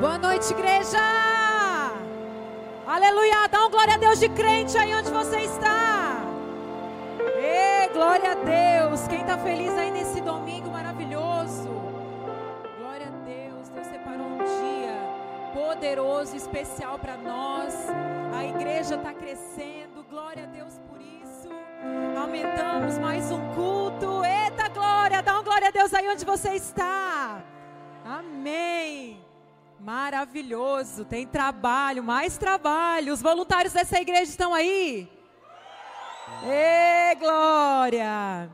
Boa noite, igreja! Aleluia! Dá um glória a Deus de crente aí onde você está. Ê, glória a Deus! Quem está feliz aí nesse domingo maravilhoso? Glória a Deus! Deus separou um dia poderoso, especial para nós. A igreja está crescendo. Glória a Deus por isso. Aumentamos mais um culto. Eita glória! Dá um glória a Deus aí onde você está. Amém. Maravilhoso, tem trabalho, mais trabalho. Os voluntários dessa igreja estão aí? Ê, glória!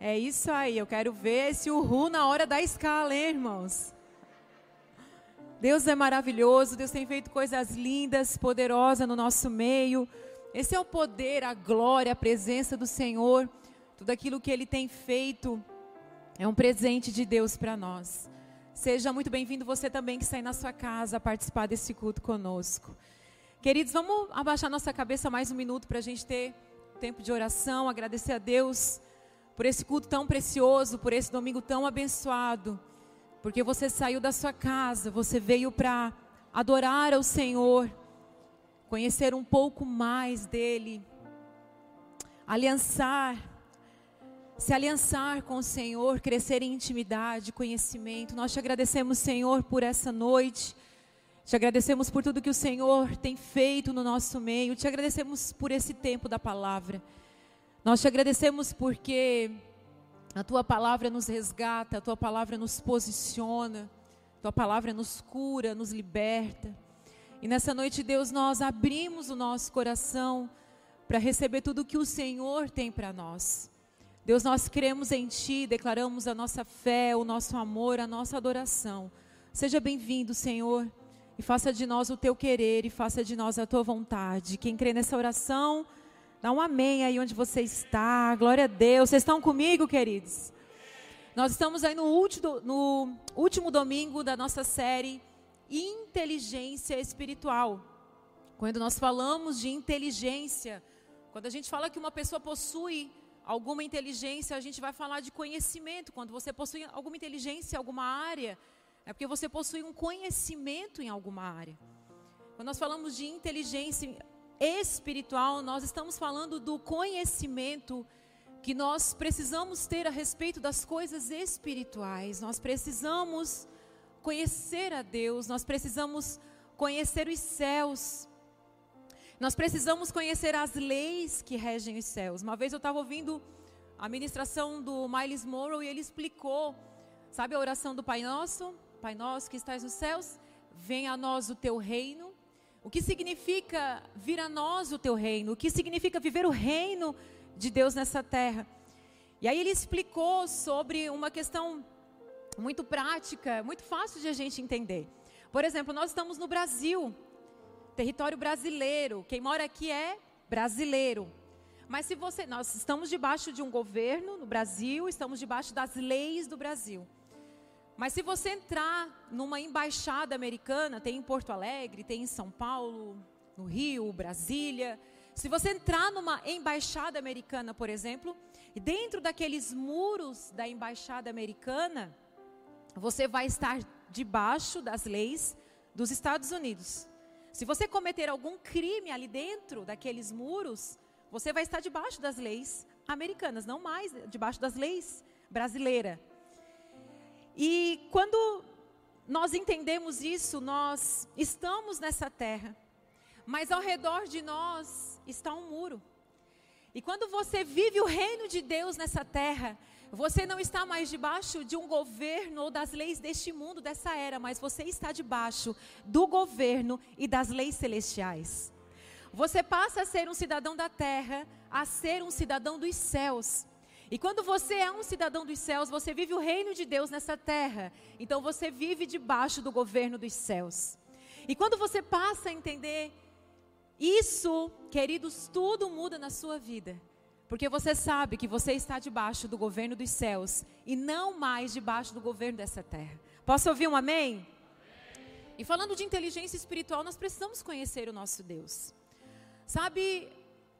É isso aí, eu quero ver esse uhul na hora da escala, hein, irmãos? Deus é maravilhoso, Deus tem feito coisas lindas, poderosas no nosso meio. Esse é o poder, a glória, a presença do Senhor. Tudo aquilo que Ele tem feito é um presente de Deus para nós. Seja muito bem-vindo você também que está aí na sua casa a participar desse culto conosco. Queridos, vamos abaixar nossa cabeça mais um minuto para a gente ter tempo de oração, agradecer a Deus por esse culto tão precioso, por esse domingo tão abençoado, porque você saiu da sua casa, você veio para adorar ao Senhor, conhecer um pouco mais dEle, aliançar se aliançar com o Senhor, crescer em intimidade, conhecimento. Nós te agradecemos, Senhor, por essa noite. Te agradecemos por tudo que o Senhor tem feito no nosso meio. Te agradecemos por esse tempo da palavra. Nós te agradecemos porque a tua palavra nos resgata, a tua palavra nos posiciona, a tua palavra nos cura, nos liberta. E nessa noite, Deus, nós abrimos o nosso coração para receber tudo que o Senhor tem para nós. Deus, nós cremos em Ti, declaramos a nossa fé, o nosso amor, a nossa adoração. Seja bem-vindo, Senhor, e faça de nós o Teu querer e faça de nós a Tua vontade. Quem crê nessa oração, dá um amém aí onde você está. Glória a Deus. Vocês estão comigo, queridos? Nós estamos aí no último, no último domingo da nossa série Inteligência Espiritual. Quando nós falamos de inteligência, quando a gente fala que uma pessoa possui alguma inteligência, a gente vai falar de conhecimento. Quando você possui alguma inteligência em alguma área, é porque você possui um conhecimento em alguma área. Quando nós falamos de inteligência espiritual, nós estamos falando do conhecimento que nós precisamos ter a respeito das coisas espirituais. Nós precisamos conhecer a Deus, nós precisamos conhecer os céus. Nós precisamos conhecer as leis que regem os céus. Uma vez eu estava ouvindo a ministração do Miles Morrow e ele explicou, sabe a oração do Pai Nosso? Pai Nosso que estás nos céus, venha a nós o teu reino. O que significa vir a nós o teu reino? O que significa viver o reino de Deus nessa terra? E aí ele explicou sobre uma questão muito prática, muito fácil de a gente entender. Por exemplo, nós estamos no Brasil território brasileiro. Quem mora aqui é brasileiro. Mas se você, nós estamos debaixo de um governo no Brasil, estamos debaixo das leis do Brasil. Mas se você entrar numa embaixada americana, tem em Porto Alegre, tem em São Paulo, no Rio, Brasília. Se você entrar numa embaixada americana, por exemplo, e dentro daqueles muros da embaixada americana, você vai estar debaixo das leis dos Estados Unidos. Se você cometer algum crime ali dentro daqueles muros, você vai estar debaixo das leis americanas, não mais debaixo das leis brasileiras. E quando nós entendemos isso, nós estamos nessa terra, mas ao redor de nós está um muro. E quando você vive o reino de Deus nessa terra, você não está mais debaixo de um governo ou das leis deste mundo, dessa era, mas você está debaixo do governo e das leis celestiais. Você passa a ser um cidadão da terra, a ser um cidadão dos céus. E quando você é um cidadão dos céus, você vive o reino de Deus nessa terra. Então você vive debaixo do governo dos céus. E quando você passa a entender isso, queridos, tudo muda na sua vida. Porque você sabe que você está debaixo do governo dos céus e não mais debaixo do governo dessa terra. Posso ouvir um amém? amém? E falando de inteligência espiritual, nós precisamos conhecer o nosso Deus. Sabe,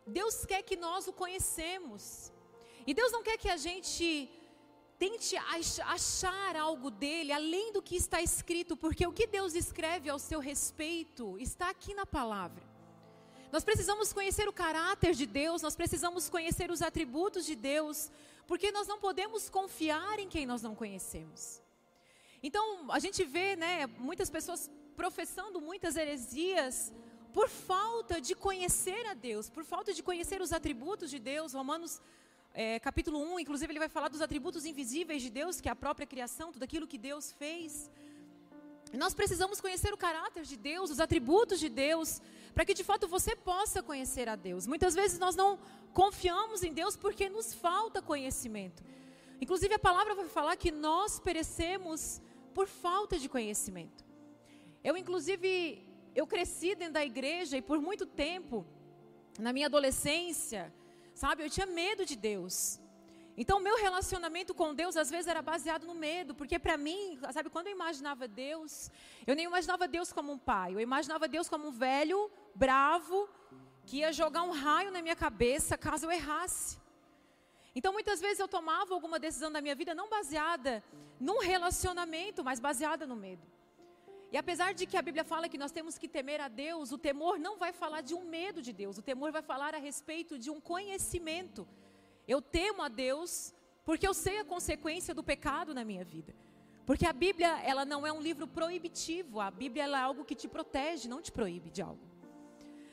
Deus quer que nós o conhecemos. E Deus não quer que a gente tente achar algo dele além do que está escrito, porque o que Deus escreve ao seu respeito está aqui na palavra. Nós precisamos conhecer o caráter de Deus, nós precisamos conhecer os atributos de Deus, porque nós não podemos confiar em quem nós não conhecemos. Então, a gente vê, né, muitas pessoas professando muitas heresias por falta de conhecer a Deus, por falta de conhecer os atributos de Deus. Romanos é, capítulo 1, inclusive, ele vai falar dos atributos invisíveis de Deus, que é a própria criação, tudo aquilo que Deus fez. Nós precisamos conhecer o caráter de Deus, os atributos de Deus, para que de fato você possa conhecer a Deus. Muitas vezes nós não confiamos em Deus porque nos falta conhecimento. Inclusive a palavra vai falar que nós perecemos por falta de conhecimento. Eu inclusive eu cresci dentro da igreja e por muito tempo na minha adolescência, sabe, eu tinha medo de Deus. Então, meu relacionamento com Deus às vezes era baseado no medo, porque para mim, sabe, quando eu imaginava Deus, eu nem imaginava Deus como um pai, eu imaginava Deus como um velho, bravo, que ia jogar um raio na minha cabeça caso eu errasse. Então, muitas vezes eu tomava alguma decisão da minha vida não baseada num relacionamento, mas baseada no medo. E apesar de que a Bíblia fala que nós temos que temer a Deus, o temor não vai falar de um medo de Deus, o temor vai falar a respeito de um conhecimento eu temo a Deus porque eu sei a consequência do pecado na minha vida. Porque a Bíblia, ela não é um livro proibitivo, a Bíblia é algo que te protege, não te proíbe de algo.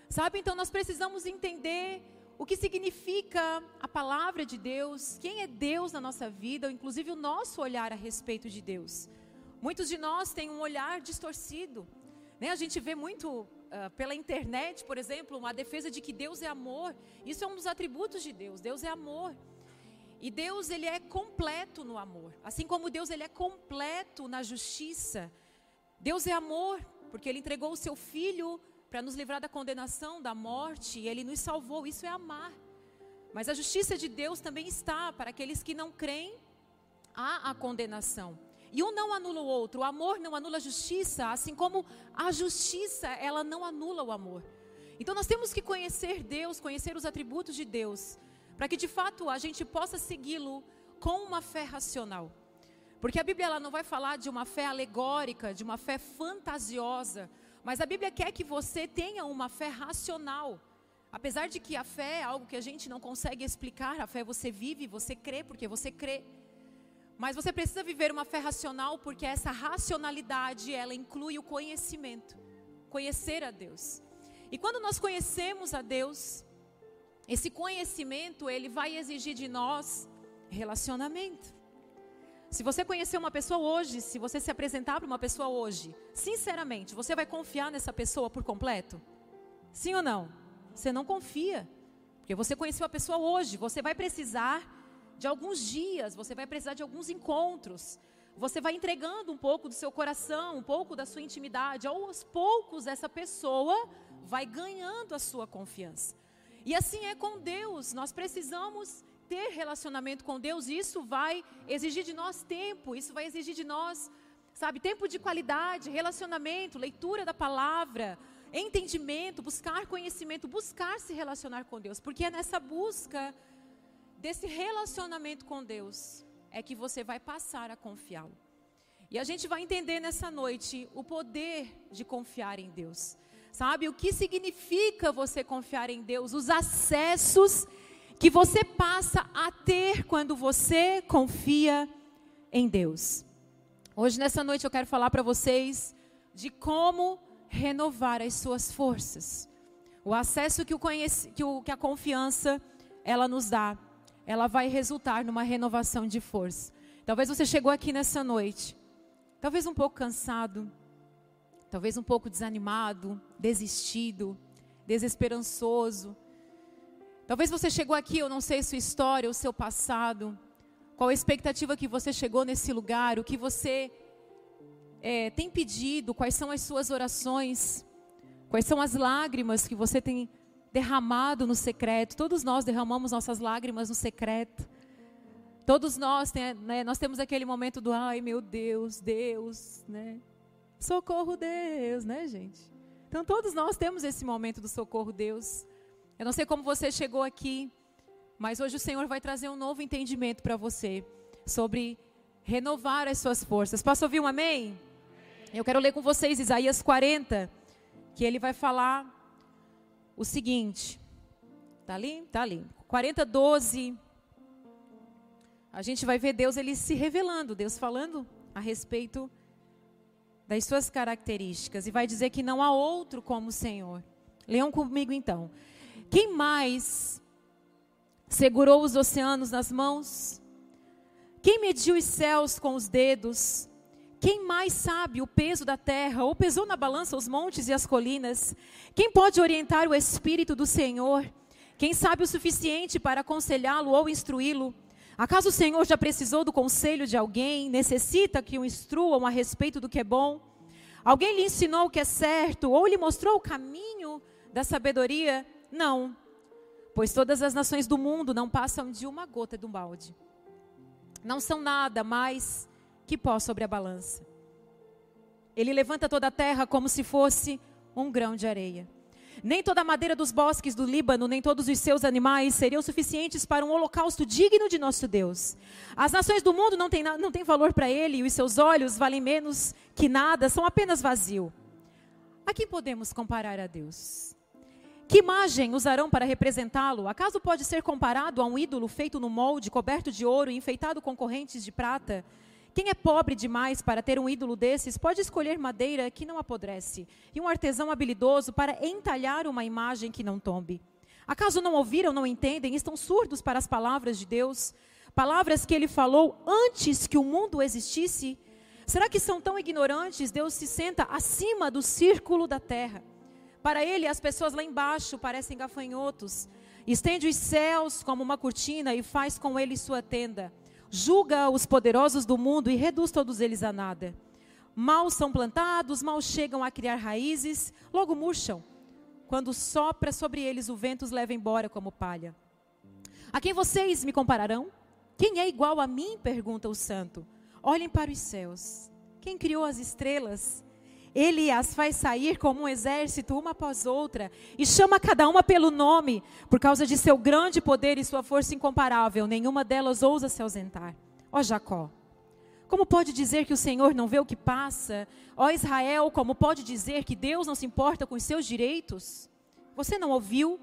Sabe? Então nós precisamos entender o que significa a palavra de Deus, quem é Deus na nossa vida, inclusive o nosso olhar a respeito de Deus. Muitos de nós têm um olhar distorcido. Né? A gente vê muito uh, pela internet, por exemplo, uma defesa de que Deus é amor. Isso é um dos atributos de Deus. Deus é amor. E Deus ele é completo no amor. Assim como Deus ele é completo na justiça. Deus é amor, porque ele entregou o seu filho para nos livrar da condenação, da morte, e ele nos salvou. Isso é amar. Mas a justiça de Deus também está para aqueles que não creem há a condenação. E um não anula o outro. O amor não anula a justiça, assim como a justiça, ela não anula o amor. Então nós temos que conhecer Deus, conhecer os atributos de Deus, para que de fato a gente possa segui-lo com uma fé racional. Porque a Bíblia ela não vai falar de uma fé alegórica, de uma fé fantasiosa, mas a Bíblia quer que você tenha uma fé racional. Apesar de que a fé é algo que a gente não consegue explicar, a fé você vive, você crê porque você crê. Mas você precisa viver uma fé racional, porque essa racionalidade, ela inclui o conhecimento. Conhecer a Deus. E quando nós conhecemos a Deus, esse conhecimento, ele vai exigir de nós relacionamento. Se você conhecer uma pessoa hoje, se você se apresentar para uma pessoa hoje, sinceramente, você vai confiar nessa pessoa por completo? Sim ou não? Você não confia. Porque você conheceu a pessoa hoje, você vai precisar de alguns dias, você vai precisar de alguns encontros. Você vai entregando um pouco do seu coração, um pouco da sua intimidade. Aos poucos, essa pessoa vai ganhando a sua confiança. E assim é com Deus. Nós precisamos ter relacionamento com Deus. Isso vai exigir de nós tempo. Isso vai exigir de nós, sabe, tempo de qualidade, relacionamento, leitura da palavra, entendimento, buscar conhecimento, buscar se relacionar com Deus. Porque é nessa busca desse relacionamento com Deus é que você vai passar a confiá-lo. E a gente vai entender nessa noite o poder de confiar em Deus. Sabe o que significa você confiar em Deus? Os acessos que você passa a ter quando você confia em Deus. Hoje, nessa noite, eu quero falar para vocês de como renovar as suas forças. O acesso que, o conhece, que, o, que a confiança ela nos dá ela vai resultar numa renovação de força. Talvez você chegou aqui nessa noite, talvez um pouco cansado, talvez um pouco desanimado, desistido, desesperançoso. Talvez você chegou aqui, eu não sei sua história, o seu passado, qual a expectativa que você chegou nesse lugar, o que você é, tem pedido, quais são as suas orações, quais são as lágrimas que você tem derramado no secreto. Todos nós derramamos nossas lágrimas no secreto. Todos nós, né, nós temos aquele momento do ai meu Deus, Deus, né? Socorro Deus, né, gente? Então todos nós temos esse momento do socorro Deus. Eu não sei como você chegou aqui, mas hoje o Senhor vai trazer um novo entendimento para você sobre renovar as suas forças. Posso ouvir um amém? Eu quero ler com vocês Isaías 40, que ele vai falar o seguinte. Tá ali? Tá ali. 40, 12. A gente vai ver Deus ele se revelando, Deus falando a respeito das suas características e vai dizer que não há outro como o Senhor. Leiam comigo então. Quem mais segurou os oceanos nas mãos? Quem mediu os céus com os dedos? Quem mais sabe o peso da terra, ou pesou na balança os montes e as colinas? Quem pode orientar o Espírito do Senhor? Quem sabe o suficiente para aconselhá-lo ou instruí-lo? Acaso o Senhor já precisou do conselho de alguém? Necessita que o instruam a respeito do que é bom? Alguém lhe ensinou o que é certo? Ou lhe mostrou o caminho da sabedoria? Não. Pois todas as nações do mundo não passam de uma gota de um balde. Não são nada mais que pó sobre a balança. Ele levanta toda a terra como se fosse um grão de areia. Nem toda a madeira dos bosques do Líbano, nem todos os seus animais seriam suficientes para um holocausto digno de nosso Deus. As nações do mundo não têm, não têm valor para ele, e os seus olhos valem menos que nada, são apenas vazio. A quem podemos comparar a Deus? Que imagem usarão para representá-lo? Acaso pode ser comparado a um ídolo feito no molde, coberto de ouro e enfeitado com correntes de prata? Quem é pobre demais para ter um ídolo desses pode escolher madeira que não apodrece e um artesão habilidoso para entalhar uma imagem que não tombe. Acaso não ouviram, não entendem, estão surdos para as palavras de Deus? Palavras que ele falou antes que o mundo existisse? Será que são tão ignorantes? Deus se senta acima do círculo da terra. Para ele, as pessoas lá embaixo parecem gafanhotos. Estende os céus como uma cortina e faz com ele sua tenda julga os poderosos do mundo e reduz todos eles a nada. Mal são plantados, mal chegam a criar raízes, logo murcham. Quando sopra sobre eles o vento os leva embora como palha. A quem vocês me compararão? Quem é igual a mim? pergunta o santo. Olhem para os céus. Quem criou as estrelas? Ele as faz sair como um exército, uma após outra, e chama cada uma pelo nome, por causa de seu grande poder e sua força incomparável. Nenhuma delas ousa se ausentar. Ó Jacó, como pode dizer que o Senhor não vê o que passa? Ó Israel, como pode dizer que Deus não se importa com os seus direitos? Você não ouviu?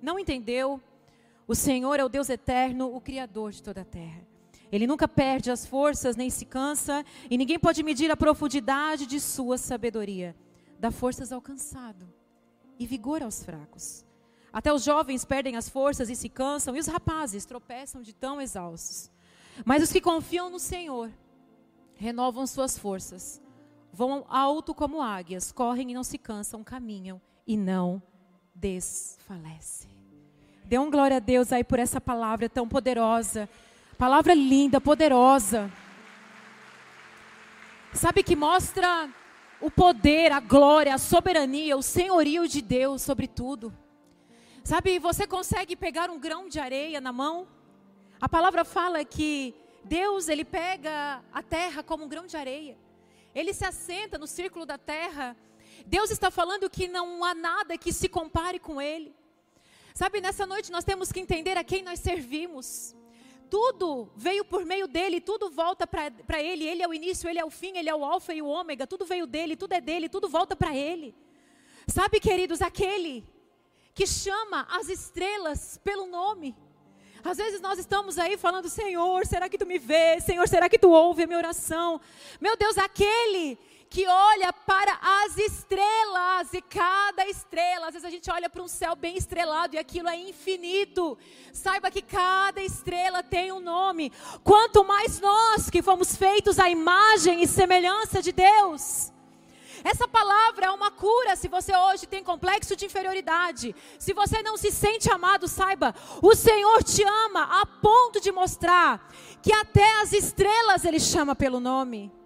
Não entendeu? O Senhor é o Deus eterno, o Criador de toda a terra. Ele nunca perde as forças nem se cansa, e ninguém pode medir a profundidade de sua sabedoria. Dá forças ao cansado e vigor aos fracos. Até os jovens perdem as forças e se cansam, e os rapazes tropeçam de tão exaustos. Mas os que confiam no Senhor renovam suas forças, vão alto como águias, correm e não se cansam, caminham e não desfalecem. Dê um glória a Deus aí por essa palavra tão poderosa. Palavra linda, poderosa. Sabe que mostra o poder, a glória, a soberania, o senhorio de Deus sobre tudo. Sabe, você consegue pegar um grão de areia na mão? A palavra fala que Deus, ele pega a terra como um grão de areia. Ele se assenta no círculo da terra. Deus está falando que não há nada que se compare com ele. Sabe, nessa noite nós temos que entender a quem nós servimos tudo veio por meio dele, tudo volta para ele. Ele é o início, ele é o fim, ele é o alfa e o ômega. Tudo veio dele, tudo é dele, tudo volta para ele. Sabe, queridos, aquele que chama as estrelas pelo nome. Às vezes nós estamos aí falando, Senhor, será que tu me vês? Senhor, será que tu ouve a minha oração? Meu Deus, aquele que olha para as estrelas e cada estrela, às vezes a gente olha para um céu bem estrelado e aquilo é infinito. Saiba que cada estrela tem um nome. Quanto mais nós que fomos feitos à imagem e semelhança de Deus. Essa palavra é uma cura se você hoje tem complexo de inferioridade. Se você não se sente amado, saiba, o Senhor te ama a ponto de mostrar que até as estrelas ele chama pelo nome.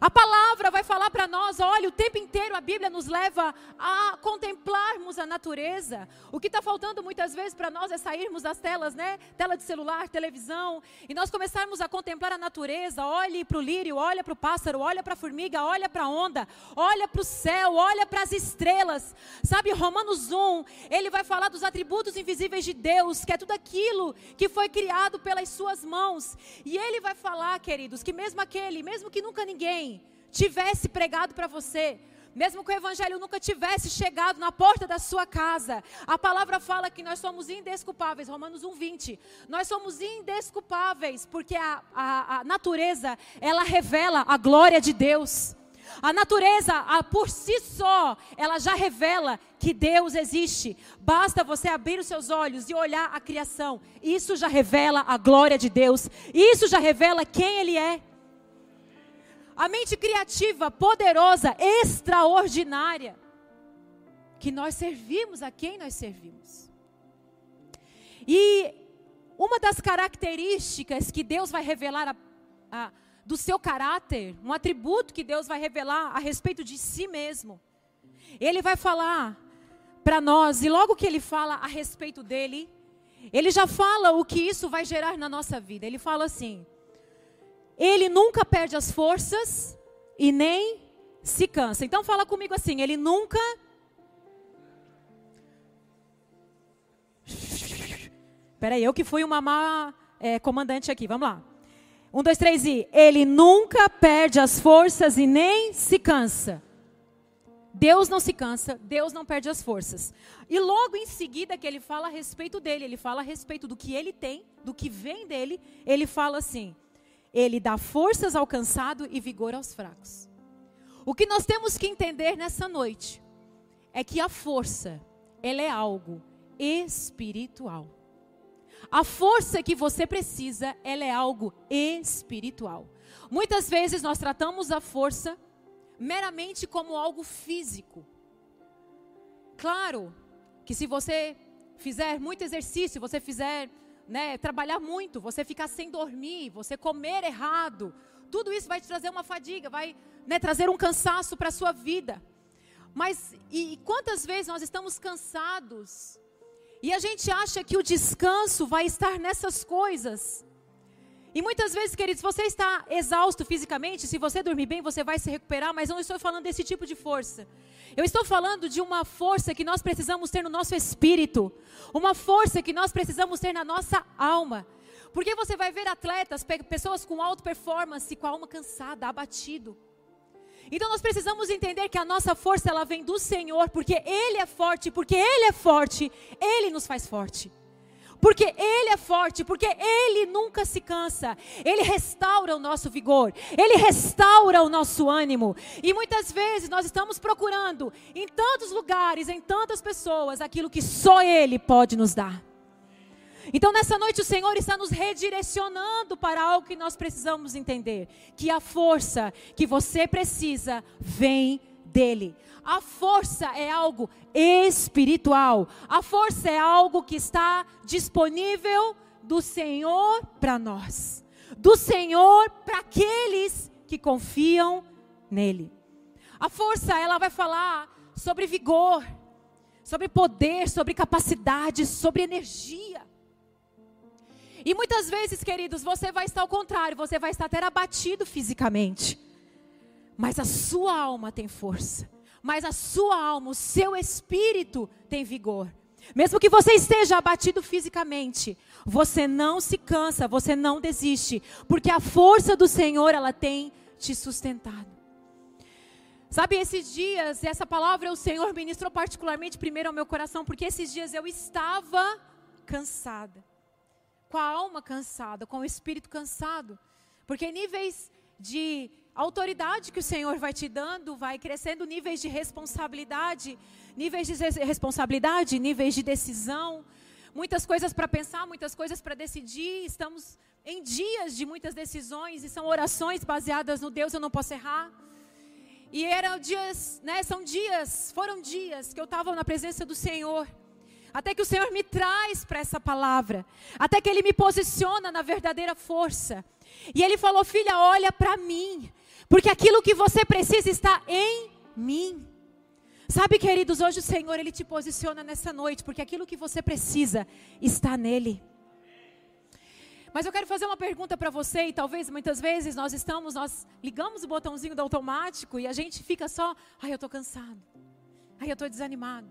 A palavra vai falar para nós, olha, o tempo inteiro a Bíblia nos leva a contemplarmos a natureza. O que está faltando muitas vezes para nós é sairmos das telas, né? Tela de celular, televisão, e nós começarmos a contemplar a natureza. Olhe para o lírio, olha para o pássaro, olha para a formiga, olha para a onda, olha para o céu, olha para as estrelas. Sabe, Romanos 1, ele vai falar dos atributos invisíveis de Deus, que é tudo aquilo que foi criado pelas suas mãos. E ele vai falar, queridos, que mesmo aquele, mesmo que nunca ninguém tivesse pregado para você, mesmo que o evangelho nunca tivesse chegado na porta da sua casa, a palavra fala que nós somos indesculpáveis, Romanos 1:20. Nós somos indesculpáveis porque a, a, a, natureza ela revela a glória de Deus. A natureza, a, por si só, ela já revela que Deus existe. Basta você abrir os seus olhos e olhar a criação. Isso já revela a glória de Deus. Isso já revela quem Ele é. A mente criativa, poderosa, extraordinária. Que nós servimos a quem nós servimos. E uma das características que Deus vai revelar a, a, do seu caráter, um atributo que Deus vai revelar a respeito de si mesmo. Ele vai falar para nós, e logo que ele fala a respeito dele, ele já fala o que isso vai gerar na nossa vida. Ele fala assim: ele nunca perde as forças e nem se cansa. Então fala comigo assim, ele nunca Peraí, eu que fui uma má é, comandante aqui, vamos lá. Um, dois, três e. Ele nunca perde as forças e nem se cansa. Deus não se cansa, Deus não perde as forças. E logo em seguida que ele fala a respeito dele, ele fala a respeito do que ele tem, do que vem dele, ele fala assim: ele dá forças ao cansado e vigor aos fracos. O que nós temos que entender nessa noite é que a força, ela é algo espiritual. A força que você precisa, ela é algo espiritual. Muitas vezes nós tratamos a força meramente como algo físico. Claro que se você fizer muito exercício, você fizer né, trabalhar muito, você ficar sem dormir, você comer errado, tudo isso vai te trazer uma fadiga, vai né, trazer um cansaço para a sua vida. Mas e, e quantas vezes nós estamos cansados e a gente acha que o descanso vai estar nessas coisas? E muitas vezes, queridos, você está exausto fisicamente, se você dormir bem, você vai se recuperar, mas eu não estou falando desse tipo de força. Eu estou falando de uma força que nós precisamos ter no nosso espírito, uma força que nós precisamos ter na nossa alma. Porque você vai ver atletas, pessoas com alta performance, com a alma cansada, abatido. Então nós precisamos entender que a nossa força ela vem do Senhor, porque ele é forte, porque ele é forte, ele nos faz forte porque Ele é forte, porque Ele nunca se cansa, Ele restaura o nosso vigor, Ele restaura o nosso ânimo. E muitas vezes nós estamos procurando em tantos lugares, em tantas pessoas, aquilo que só Ele pode nos dar. Então, nessa noite, o Senhor está nos redirecionando para algo que nós precisamos entender: que a força que você precisa vem dele. A força é algo espiritual. A força é algo que está disponível do Senhor para nós. Do Senhor para aqueles que confiam nele. A força, ela vai falar sobre vigor, sobre poder, sobre capacidade, sobre energia. E muitas vezes, queridos, você vai estar ao contrário, você vai estar até abatido fisicamente. Mas a sua alma tem força mas a sua alma, o seu espírito tem vigor. Mesmo que você esteja abatido fisicamente, você não se cansa, você não desiste, porque a força do Senhor, ela tem te sustentado. Sabe, esses dias, essa palavra o Senhor ministrou particularmente primeiro ao meu coração, porque esses dias eu estava cansada, com a alma cansada, com o espírito cansado, porque níveis de a autoridade que o Senhor vai te dando vai crescendo níveis de responsabilidade, níveis de responsabilidade, níveis de decisão, muitas coisas para pensar, muitas coisas para decidir. Estamos em dias de muitas decisões e são orações baseadas no Deus eu não posso errar. E eram dias, né, são dias, foram dias que eu estava na presença do Senhor. Até que o Senhor me traz para essa palavra, até que ele me posiciona na verdadeira força. E ele falou: "Filha, olha para mim. Porque aquilo que você precisa está em mim. Sabe, queridos, hoje o Senhor ele te posiciona nessa noite, porque aquilo que você precisa está nele. Mas eu quero fazer uma pergunta para você, e talvez muitas vezes nós estamos, nós ligamos o botãozinho do automático e a gente fica só, ai, eu estou cansado, ai, eu estou desanimado.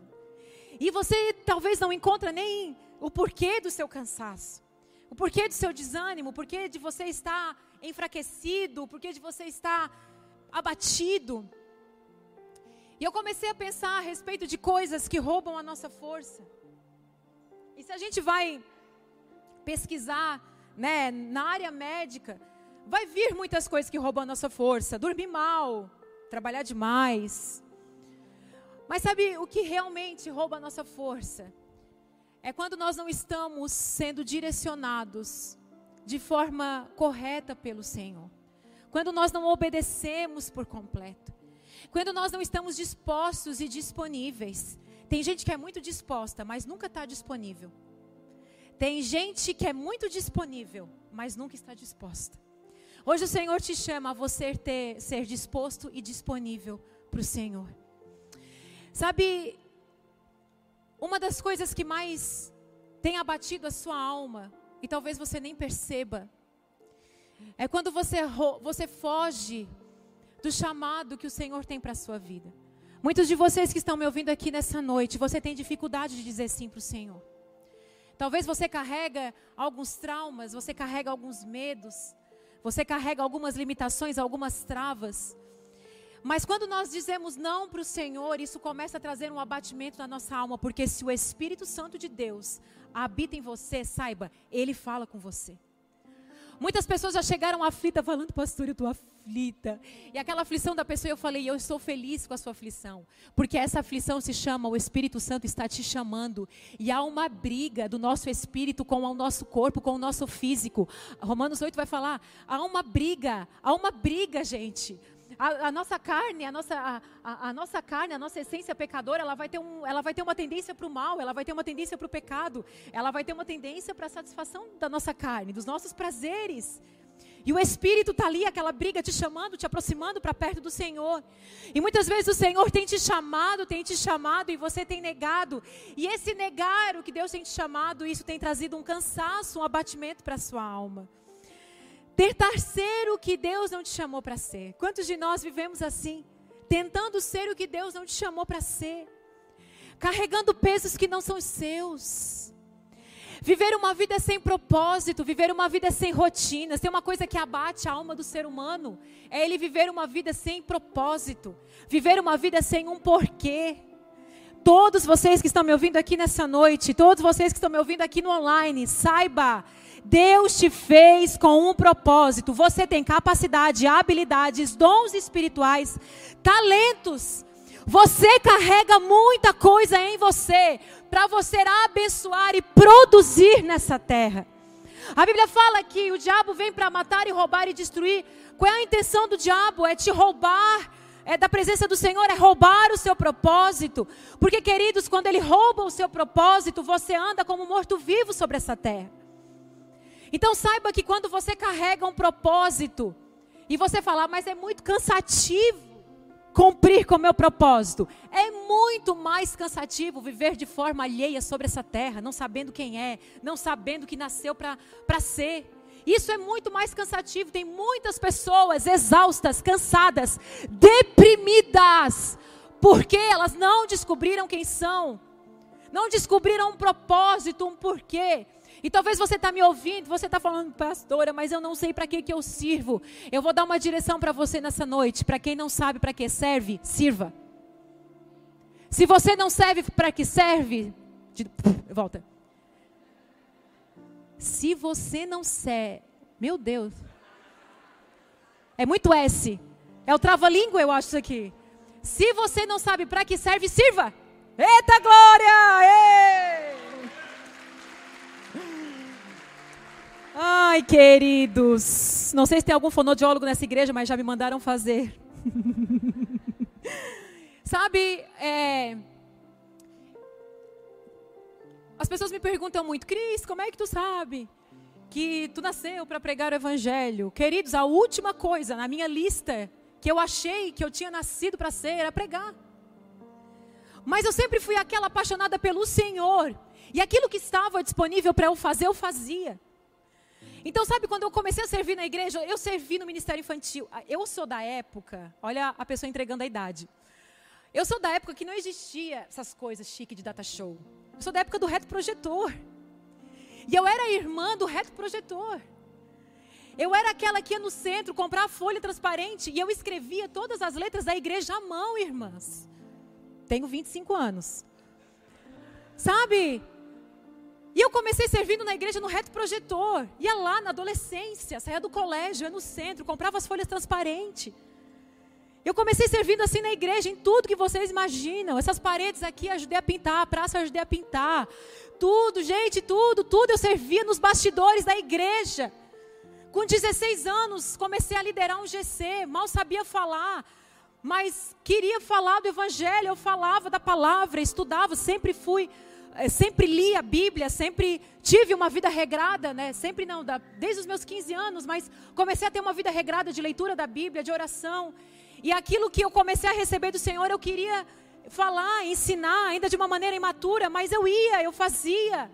E você talvez não encontra nem o porquê do seu cansaço, o porquê do seu desânimo, o porquê de você estar enfraquecido, o porquê de você estar abatido. E eu comecei a pensar a respeito de coisas que roubam a nossa força. E se a gente vai pesquisar né, na área médica, vai vir muitas coisas que roubam a nossa força. Dormir mal, trabalhar demais. Mas sabe o que realmente rouba a nossa força? É quando nós não estamos sendo direcionados de forma correta pelo Senhor. Quando nós não obedecemos por completo. Quando nós não estamos dispostos e disponíveis. Tem gente que é muito disposta, mas nunca está disponível. Tem gente que é muito disponível, mas nunca está disposta. Hoje o Senhor te chama a você ter, ser disposto e disponível para o Senhor. Sabe, uma das coisas que mais tem abatido a sua alma, e talvez você nem perceba, é quando você, você foge do chamado que o Senhor tem para a sua vida. Muitos de vocês que estão me ouvindo aqui nessa noite, você tem dificuldade de dizer sim para o Senhor. Talvez você carrega alguns traumas, você carrega alguns medos, você carrega algumas limitações, algumas travas. Mas quando nós dizemos não para o Senhor, isso começa a trazer um abatimento na nossa alma, porque se o Espírito Santo de Deus habita em você, saiba, ele fala com você. Muitas pessoas já chegaram aflitas falando, pastor, eu estou aflita. E aquela aflição da pessoa, eu falei, eu estou feliz com a sua aflição. Porque essa aflição se chama, o Espírito Santo está te chamando. E há uma briga do nosso espírito com o nosso corpo, com o nosso físico. Romanos 8 vai falar, há uma briga, há uma briga, gente. A, a, nossa carne, a nossa, a, a, nossa carne, a nossa essência pecadora, ela vai ter, um, ela vai ter uma tendência para o mal, ela vai ter uma tendência para o pecado, ela vai ter uma tendência para a satisfação da nossa carne, dos nossos prazeres. E o Espírito está ali, aquela briga te chamando, te aproximando para perto do Senhor. E muitas vezes o Senhor tem te chamado, tem te chamado e você tem negado. E esse negar o que Deus tem te chamado, isso tem trazido um cansaço, um abatimento para a sua alma. Tentar ser o que Deus não te chamou para ser. Quantos de nós vivemos assim? Tentando ser o que Deus não te chamou para ser. Carregando pesos que não são seus. Viver uma vida sem propósito, viver uma vida sem rotinas. Tem uma coisa que abate a alma do ser humano: é ele viver uma vida sem propósito, viver uma vida sem um porquê. Todos vocês que estão me ouvindo aqui nessa noite, todos vocês que estão me ouvindo aqui no online, saiba, Deus te fez com um propósito. Você tem capacidade, habilidades, dons espirituais, talentos. Você carrega muita coisa em você para você abençoar e produzir nessa terra. A Bíblia fala que o diabo vem para matar e roubar e destruir. Qual é a intenção do diabo? É te roubar é da presença do Senhor, é roubar o seu propósito. Porque, queridos, quando ele rouba o seu propósito, você anda como morto-vivo sobre essa terra. Então saiba que quando você carrega um propósito e você falar, mas é muito cansativo cumprir com o meu propósito, é muito mais cansativo viver de forma alheia sobre essa terra, não sabendo quem é, não sabendo que nasceu para ser. Isso é muito mais cansativo. Tem muitas pessoas exaustas, cansadas, deprimidas, porque elas não descobriram quem são, não descobriram um propósito, um porquê. E talvez você está me ouvindo, você está falando, pastora, mas eu não sei para que, que eu sirvo. Eu vou dar uma direção para você nessa noite. Para quem não sabe para que serve, sirva. Se você não serve para que serve, de, volta. Se você não serve, meu Deus, é muito S. É o trava-língua, eu acho isso aqui. Se você não sabe para que serve, sirva. Eita glória! Ei! Ai, queridos. Não sei se tem algum fonodiólogo nessa igreja, mas já me mandaram fazer. Sabe, é... as pessoas me perguntam muito, Cris, como é que tu sabe que tu nasceu para pregar o evangelho? Queridos, a última coisa na minha lista que eu achei que eu tinha nascido para ser era pregar. Mas eu sempre fui aquela apaixonada pelo Senhor. E aquilo que estava disponível para eu fazer, eu fazia. Então, sabe, quando eu comecei a servir na igreja, eu servi no ministério infantil. Ah, eu sou da época, olha a pessoa entregando a idade. Eu sou da época que não existia essas coisas chique de data show. Eu sou da época do reto projetor. E eu era irmã do reto projetor. Eu era aquela que ia no centro comprar a folha transparente e eu escrevia todas as letras da igreja à mão, irmãs. Tenho 25 anos. Sabe? E eu comecei servindo na igreja no reto projetor. Ia lá na adolescência, saía do colégio, ia no centro, comprava as folhas transparentes. Eu comecei servindo assim na igreja, em tudo que vocês imaginam. Essas paredes aqui ajudei a pintar, a praça ajudei a pintar. Tudo, gente, tudo, tudo. Eu servia nos bastidores da igreja. Com 16 anos, comecei a liderar um GC. Mal sabia falar, mas queria falar do evangelho. Eu falava da palavra, estudava, sempre fui sempre li a Bíblia, sempre tive uma vida regrada, né? Sempre não, desde os meus 15 anos, mas comecei a ter uma vida regrada de leitura da Bíblia, de oração. E aquilo que eu comecei a receber do Senhor, eu queria falar, ensinar, ainda de uma maneira imatura, mas eu ia, eu fazia.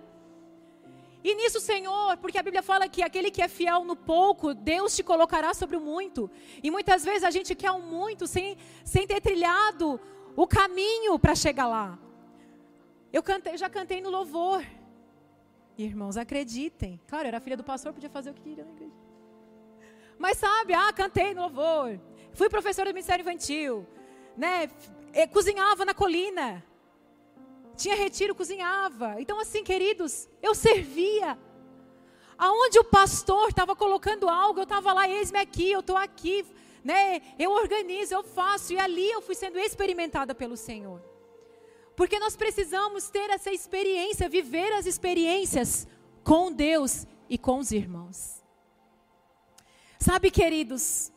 E nisso, Senhor, porque a Bíblia fala que aquele que é fiel no pouco, Deus te colocará sobre o muito. E muitas vezes a gente quer o um muito sem, sem ter trilhado o caminho para chegar lá. Eu cantei, já cantei no louvor. Irmãos, acreditem. Claro, era filha do pastor, podia fazer o que queria na igreja. Mas sabe, ah, cantei no louvor. Fui professora do Ministério Infantil. Né? Eh, cozinhava na colina. Tinha retiro, cozinhava. Então, assim, queridos, eu servia. Aonde o pastor estava colocando algo, eu estava lá, eis-me aqui, eu estou aqui. Né? Eu organizo, eu faço. E ali eu fui sendo experimentada pelo Senhor. Porque nós precisamos ter essa experiência, viver as experiências com Deus e com os irmãos. Sabe, queridos,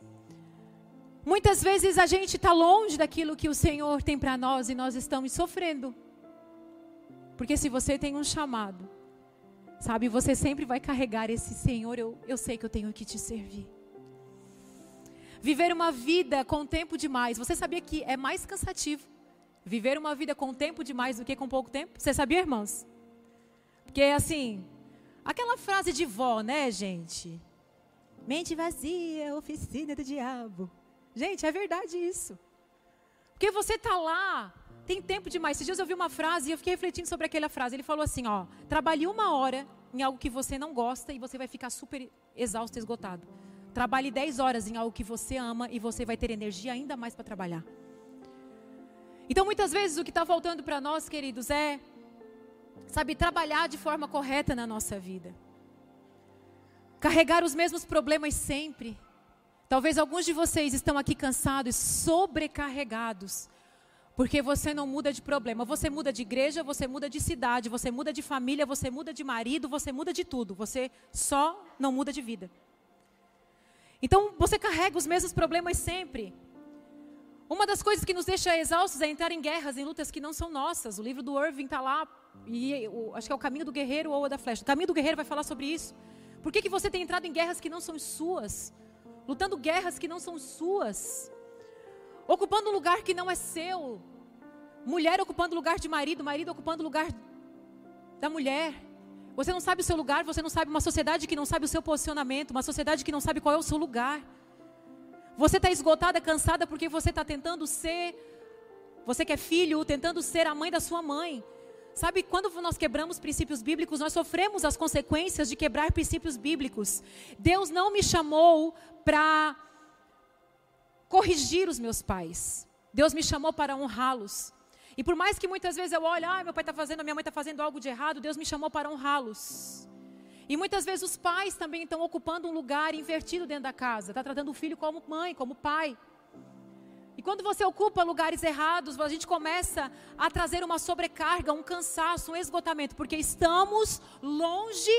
muitas vezes a gente está longe daquilo que o Senhor tem para nós e nós estamos sofrendo. Porque se você tem um chamado, sabe, você sempre vai carregar esse Senhor, eu, eu sei que eu tenho que te servir. Viver uma vida com tempo demais, você sabia que é mais cansativo Viver uma vida com tempo demais do que com pouco tempo. Você sabia, irmãos? Porque assim, aquela frase de vó, né, gente? Mente vazia, oficina do diabo. Gente, é verdade isso. Porque você tá lá, tem tempo demais. Esses dias eu vi uma frase e eu fiquei refletindo sobre aquela frase. Ele falou assim, ó, trabalhe uma hora em algo que você não gosta e você vai ficar super exausto, esgotado. Trabalhe 10 horas em algo que você ama e você vai ter energia ainda mais para trabalhar. Então, muitas vezes, o que está faltando para nós, queridos, é, sabe, trabalhar de forma correta na nossa vida. Carregar os mesmos problemas sempre. Talvez alguns de vocês estão aqui cansados, sobrecarregados, porque você não muda de problema. Você muda de igreja, você muda de cidade, você muda de família, você muda de marido, você muda de tudo. Você só não muda de vida. Então, você carrega os mesmos problemas sempre. Uma das coisas que nos deixa exaustos é entrar em guerras, em lutas que não são nossas. O livro do Irving está lá, e o, acho que é o Caminho do Guerreiro ou a da Flecha. O Caminho do Guerreiro vai falar sobre isso. Por que, que você tem entrado em guerras que não são suas? Lutando guerras que não são suas? Ocupando um lugar que não é seu? Mulher ocupando lugar de marido, marido ocupando lugar da mulher. Você não sabe o seu lugar, você não sabe uma sociedade que não sabe o seu posicionamento, uma sociedade que não sabe qual é o seu lugar. Você está esgotada, cansada porque você está tentando ser, você que é filho, tentando ser a mãe da sua mãe. Sabe, quando nós quebramos princípios bíblicos, nós sofremos as consequências de quebrar princípios bíblicos. Deus não me chamou para corrigir os meus pais. Deus me chamou para honrá-los. E por mais que muitas vezes eu olhe, ah, meu pai está fazendo, minha mãe está fazendo algo de errado, Deus me chamou para honrá-los. E muitas vezes os pais também estão ocupando um lugar invertido dentro da casa. Está tratando o filho como mãe, como pai. E quando você ocupa lugares errados, a gente começa a trazer uma sobrecarga, um cansaço, um esgotamento, porque estamos longe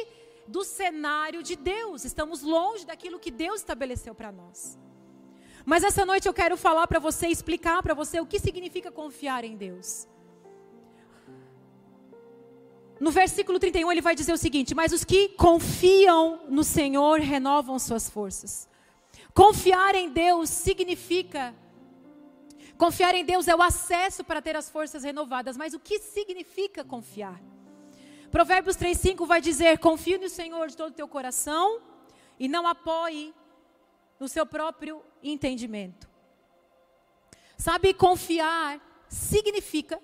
do cenário de Deus, estamos longe daquilo que Deus estabeleceu para nós. Mas essa noite eu quero falar para você, explicar para você o que significa confiar em Deus. No versículo 31 ele vai dizer o seguinte: Mas os que confiam no Senhor renovam suas forças. Confiar em Deus significa. Confiar em Deus é o acesso para ter as forças renovadas, mas o que significa confiar? Provérbios 3,5 vai dizer: Confie no Senhor de todo o teu coração e não apoie no seu próprio entendimento. Sabe, confiar significa,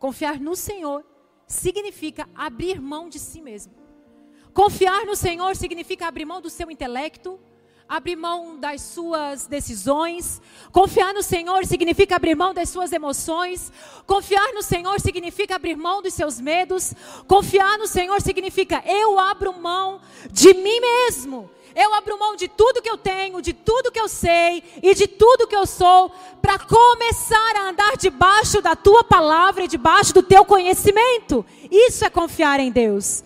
confiar no Senhor, significa abrir mão de si mesmo. Confiar no Senhor significa abrir mão do seu intelecto, abrir mão das suas decisões. Confiar no Senhor significa abrir mão das suas emoções. Confiar no Senhor significa abrir mão dos seus medos. Confiar no Senhor significa eu abro mão de mim mesmo. Eu abro mão de tudo que eu tenho, de tudo que eu sei e de tudo que eu sou, para começar a andar debaixo da tua palavra e debaixo do teu conhecimento. Isso é confiar em Deus.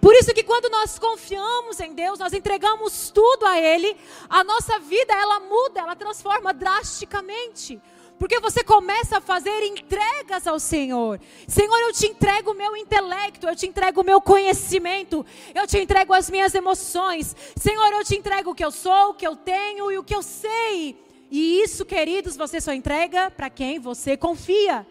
Por isso que quando nós confiamos em Deus, nós entregamos tudo a Ele, a nossa vida ela muda, ela transforma drasticamente. Porque você começa a fazer entregas ao Senhor. Senhor, eu te entrego o meu intelecto, eu te entrego o meu conhecimento, eu te entrego as minhas emoções. Senhor, eu te entrego o que eu sou, o que eu tenho e o que eu sei. E isso, queridos, você só entrega para quem você confia.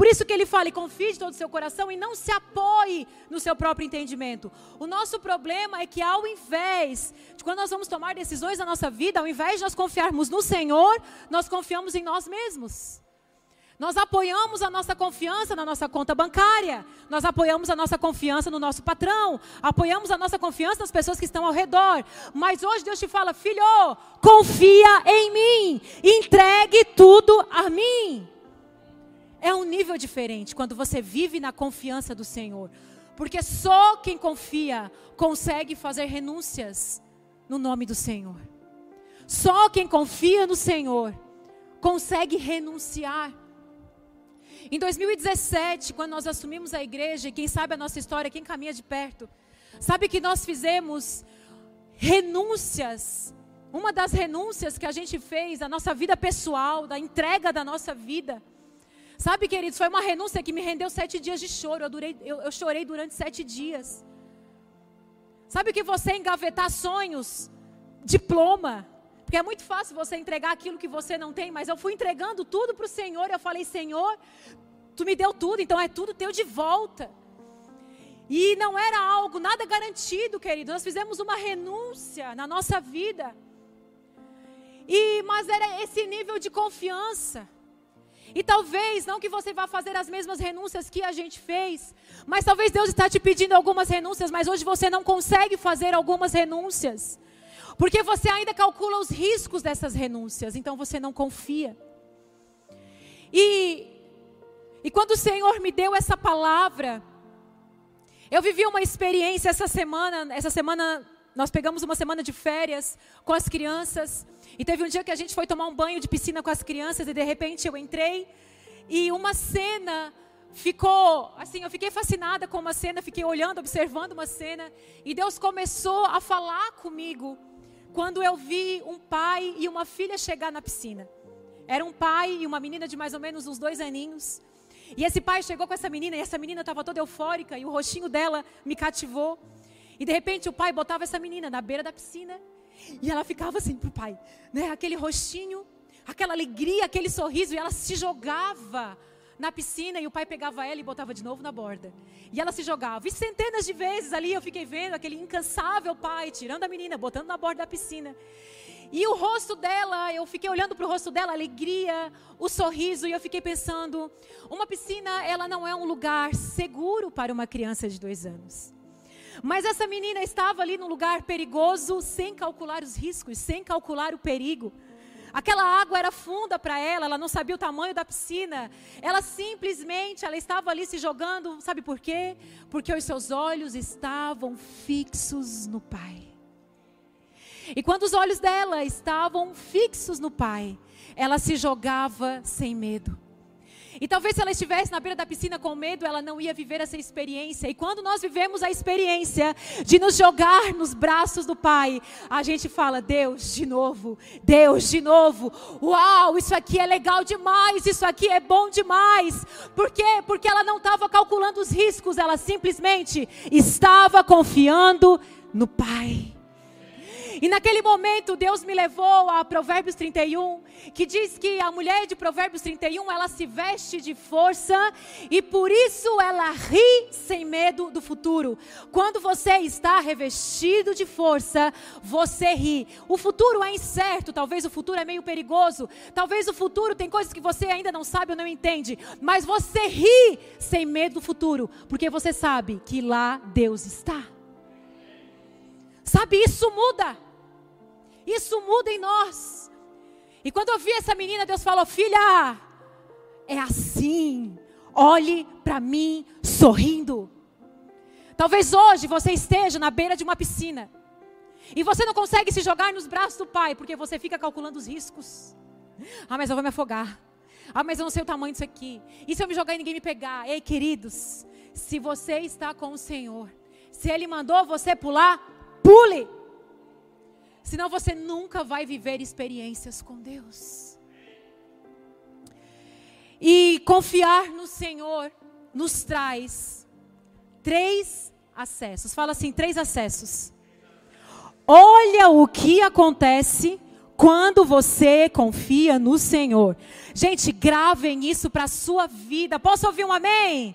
Por isso que ele fala, e confie de todo o seu coração e não se apoie no seu próprio entendimento. O nosso problema é que ao invés de quando nós vamos tomar decisões na nossa vida, ao invés de nós confiarmos no Senhor, nós confiamos em nós mesmos. Nós apoiamos a nossa confiança na nossa conta bancária. Nós apoiamos a nossa confiança no nosso patrão. Apoiamos a nossa confiança nas pessoas que estão ao redor. Mas hoje Deus te fala, filho, confia em mim. Entregue tudo a mim. É um nível diferente quando você vive na confiança do Senhor. Porque só quem confia consegue fazer renúncias no nome do Senhor. Só quem confia no Senhor consegue renunciar. Em 2017, quando nós assumimos a igreja, e quem sabe a nossa história, quem caminha de perto, sabe que nós fizemos renúncias. Uma das renúncias que a gente fez, a nossa vida pessoal, da entrega da nossa vida, Sabe, queridos, foi uma renúncia que me rendeu sete dias de choro. Eu, durei, eu, eu chorei durante sete dias. Sabe que você engavetar sonhos, diploma, porque é muito fácil você entregar aquilo que você não tem, mas eu fui entregando tudo para o Senhor. Eu falei, Senhor, tu me deu tudo, então é tudo teu de volta. E não era algo, nada garantido, querido. Nós fizemos uma renúncia na nossa vida. E, mas era esse nível de confiança. E talvez, não que você vá fazer as mesmas renúncias que a gente fez, mas talvez Deus está te pedindo algumas renúncias, mas hoje você não consegue fazer algumas renúncias. Porque você ainda calcula os riscos dessas renúncias, então você não confia. E, e quando o Senhor me deu essa palavra, eu vivi uma experiência essa semana, essa semana nós pegamos uma semana de férias com as crianças. E teve um dia que a gente foi tomar um banho de piscina com as crianças e de repente eu entrei e uma cena ficou, assim, eu fiquei fascinada com uma cena, fiquei olhando, observando uma cena e Deus começou a falar comigo quando eu vi um pai e uma filha chegar na piscina. Era um pai e uma menina de mais ou menos uns dois aninhos. E esse pai chegou com essa menina e essa menina estava toda eufórica e o rostinho dela me cativou. E de repente o pai botava essa menina na beira da piscina e ela ficava assim pro pai, né? Aquele rostinho, aquela alegria, aquele sorriso e ela se jogava na piscina e o pai pegava ela e botava de novo na borda. E ela se jogava. E centenas de vezes ali eu fiquei vendo aquele incansável pai tirando a menina, botando na borda da piscina. E o rosto dela, eu fiquei olhando para o rosto dela, a alegria, o sorriso, e eu fiquei pensando: uma piscina, ela não é um lugar seguro para uma criança de dois anos. Mas essa menina estava ali num lugar perigoso, sem calcular os riscos, sem calcular o perigo. Aquela água era funda para ela, ela não sabia o tamanho da piscina. Ela simplesmente, ela estava ali se jogando, sabe por quê? Porque os seus olhos estavam fixos no Pai. E quando os olhos dela estavam fixos no Pai, ela se jogava sem medo. E talvez se ela estivesse na beira da piscina com medo, ela não ia viver essa experiência. E quando nós vivemos a experiência de nos jogar nos braços do Pai, a gente fala: Deus, de novo, Deus, de novo. Uau, isso aqui é legal demais, isso aqui é bom demais. Por quê? Porque ela não estava calculando os riscos, ela simplesmente estava confiando no Pai. E naquele momento Deus me levou a Provérbios 31, que diz que a mulher de Provérbios 31, ela se veste de força e por isso ela ri sem medo do futuro. Quando você está revestido de força, você ri. O futuro é incerto, talvez o futuro é meio perigoso, talvez o futuro tem coisas que você ainda não sabe ou não entende, mas você ri sem medo do futuro, porque você sabe que lá Deus está. Sabe, isso muda. Isso muda em nós. E quando eu vi essa menina, Deus falou: Filha, é assim. Olhe para mim sorrindo. Talvez hoje você esteja na beira de uma piscina. E você não consegue se jogar nos braços do pai, porque você fica calculando os riscos. Ah, mas eu vou me afogar. Ah, mas eu não sei o tamanho disso aqui. E se eu me jogar e ninguém me pegar? Ei, queridos, se você está com o Senhor, se Ele mandou você pular, Pule. Senão você nunca vai viver experiências com Deus. E confiar no Senhor nos traz três acessos. Fala assim: três acessos. Olha o que acontece quando você confia no Senhor. Gente, gravem isso para a sua vida. Posso ouvir um amém?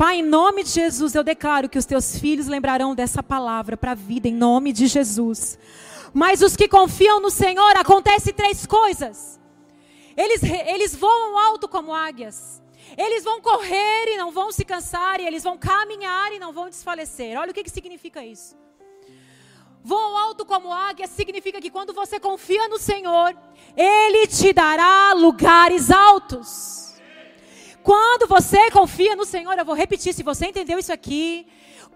Pai, em nome de Jesus, eu declaro que os teus filhos lembrarão dessa palavra para a vida, em nome de Jesus. Mas os que confiam no Senhor, acontece três coisas. Eles, eles voam alto como águias. Eles vão correr e não vão se cansar, e eles vão caminhar e não vão desfalecer. Olha o que, que significa isso. Voam alto como águia significa que quando você confia no Senhor, Ele te dará lugares altos. Quando você confia no Senhor, eu vou repetir, se você entendeu isso aqui.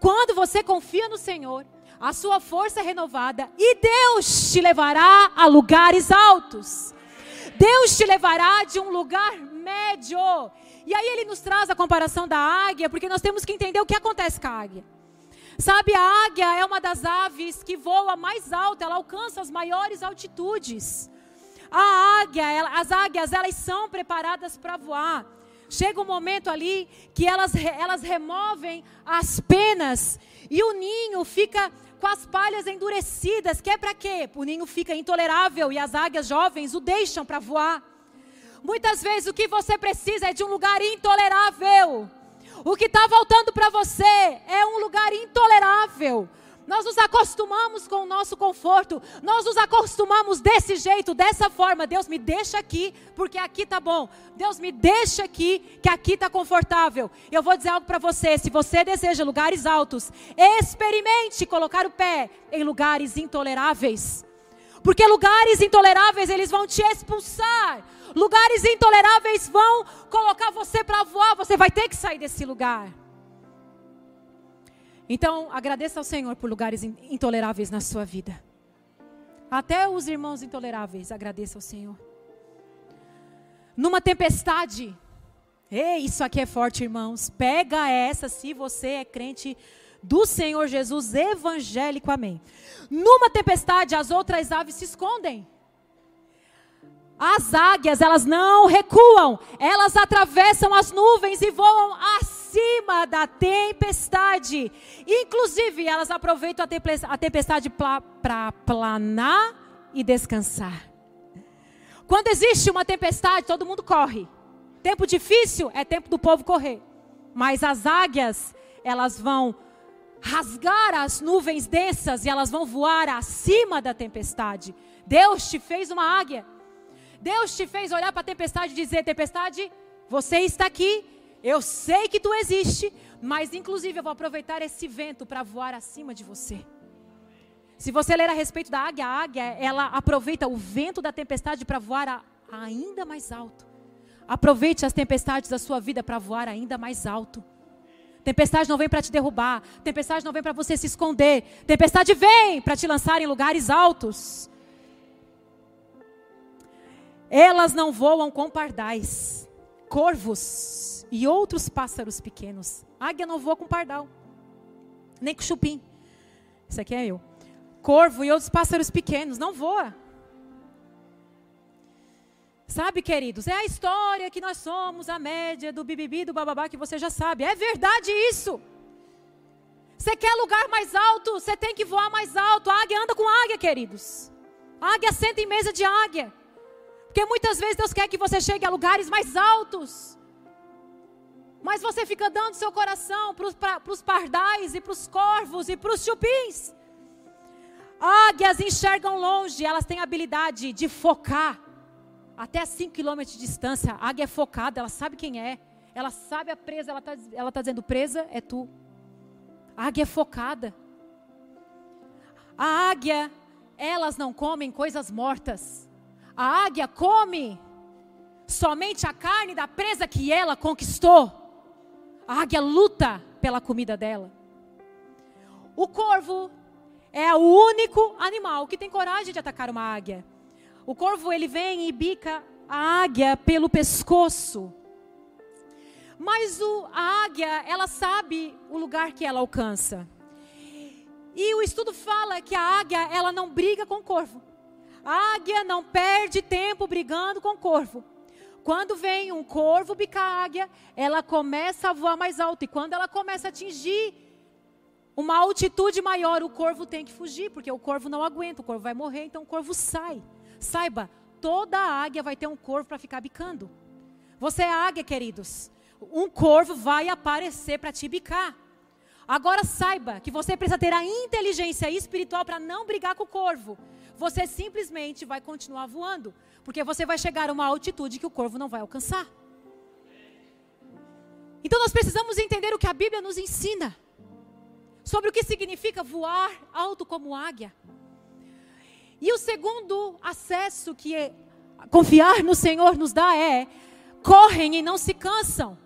Quando você confia no Senhor, a sua força é renovada e Deus te levará a lugares altos. Deus te levará de um lugar médio. E aí ele nos traz a comparação da águia, porque nós temos que entender o que acontece com a águia. Sabe, a águia é uma das aves que voa mais alto, ela alcança as maiores altitudes. A águia, ela, as águias, elas são preparadas para voar. Chega um momento ali que elas, elas removem as penas e o ninho fica com as palhas endurecidas, que é para quê? O ninho fica intolerável e as águias jovens o deixam para voar. Muitas vezes o que você precisa é de um lugar intolerável. O que está voltando para você é um lugar intolerável. Nós nos acostumamos com o nosso conforto. Nós nos acostumamos desse jeito, dessa forma. Deus me deixa aqui, porque aqui tá bom. Deus me deixa aqui, que aqui tá confortável. Eu vou dizer algo para você, se você deseja lugares altos, experimente colocar o pé em lugares intoleráveis. Porque lugares intoleráveis, eles vão te expulsar. Lugares intoleráveis vão colocar você para voar, você vai ter que sair desse lugar. Então, agradeça ao Senhor por lugares intoleráveis na sua vida. Até os irmãos intoleráveis, agradeça ao Senhor. Numa tempestade, ei, isso aqui é forte, irmãos. Pega essa se você é crente do Senhor Jesus evangélico, amém. Numa tempestade, as outras aves se escondem. As águias, elas não recuam, elas atravessam as nuvens e voam acima cima da tempestade. Inclusive, elas aproveitam a tempestade para planar e descansar. Quando existe uma tempestade, todo mundo corre. Tempo difícil é tempo do povo correr. Mas as águias, elas vão rasgar as nuvens densas e elas vão voar acima da tempestade. Deus te fez uma águia. Deus te fez olhar para a tempestade e dizer: Tempestade, você está aqui, eu sei que tu existe, mas inclusive eu vou aproveitar esse vento para voar acima de você. Se você ler a respeito da águia, a águia, ela aproveita o vento da tempestade para voar a, ainda mais alto. Aproveite as tempestades da sua vida para voar ainda mais alto. Tempestade não vem para te derrubar, tempestade não vem para você se esconder, tempestade vem para te lançar em lugares altos. Elas não voam com pardais, corvos e outros pássaros pequenos. Águia não voa com pardal, nem com chupim. Isso aqui é eu. Corvo e outros pássaros pequenos, não voa. Sabe, queridos, é a história que nós somos a média do bibibi, do bababá, que você já sabe. É verdade isso. Você quer lugar mais alto, você tem que voar mais alto. A águia anda com águia, queridos. A águia senta em mesa de águia. Porque muitas vezes Deus quer que você chegue a lugares mais altos. Mas você fica dando seu coração para os pardais e para os corvos e para os chupins. Águias enxergam longe, elas têm a habilidade de focar. Até 5 quilômetros de distância, a águia é focada, ela sabe quem é. Ela sabe a presa, ela está ela tá dizendo: presa é tu. A águia é focada. A águia, elas não comem coisas mortas. A águia come somente a carne da presa que ela conquistou. A águia luta pela comida dela. O corvo é o único animal que tem coragem de atacar uma águia. O corvo ele vem e bica a águia pelo pescoço. Mas o, a águia, ela sabe o lugar que ela alcança. E o estudo fala que a águia, ela não briga com o corvo. Águia não perde tempo brigando com corvo. Quando vem um corvo bicar a águia, ela começa a voar mais alto. E quando ela começa a atingir uma altitude maior, o corvo tem que fugir, porque o corvo não aguenta, o corvo vai morrer, então o corvo sai. Saiba, toda águia vai ter um corvo para ficar bicando. Você é águia, queridos um corvo vai aparecer para te bicar. Agora saiba que você precisa ter a inteligência espiritual para não brigar com o corvo. Você simplesmente vai continuar voando, porque você vai chegar a uma altitude que o corvo não vai alcançar. Então nós precisamos entender o que a Bíblia nos ensina sobre o que significa voar alto como águia. E o segundo acesso que é confiar no Senhor nos dá é: correm e não se cansam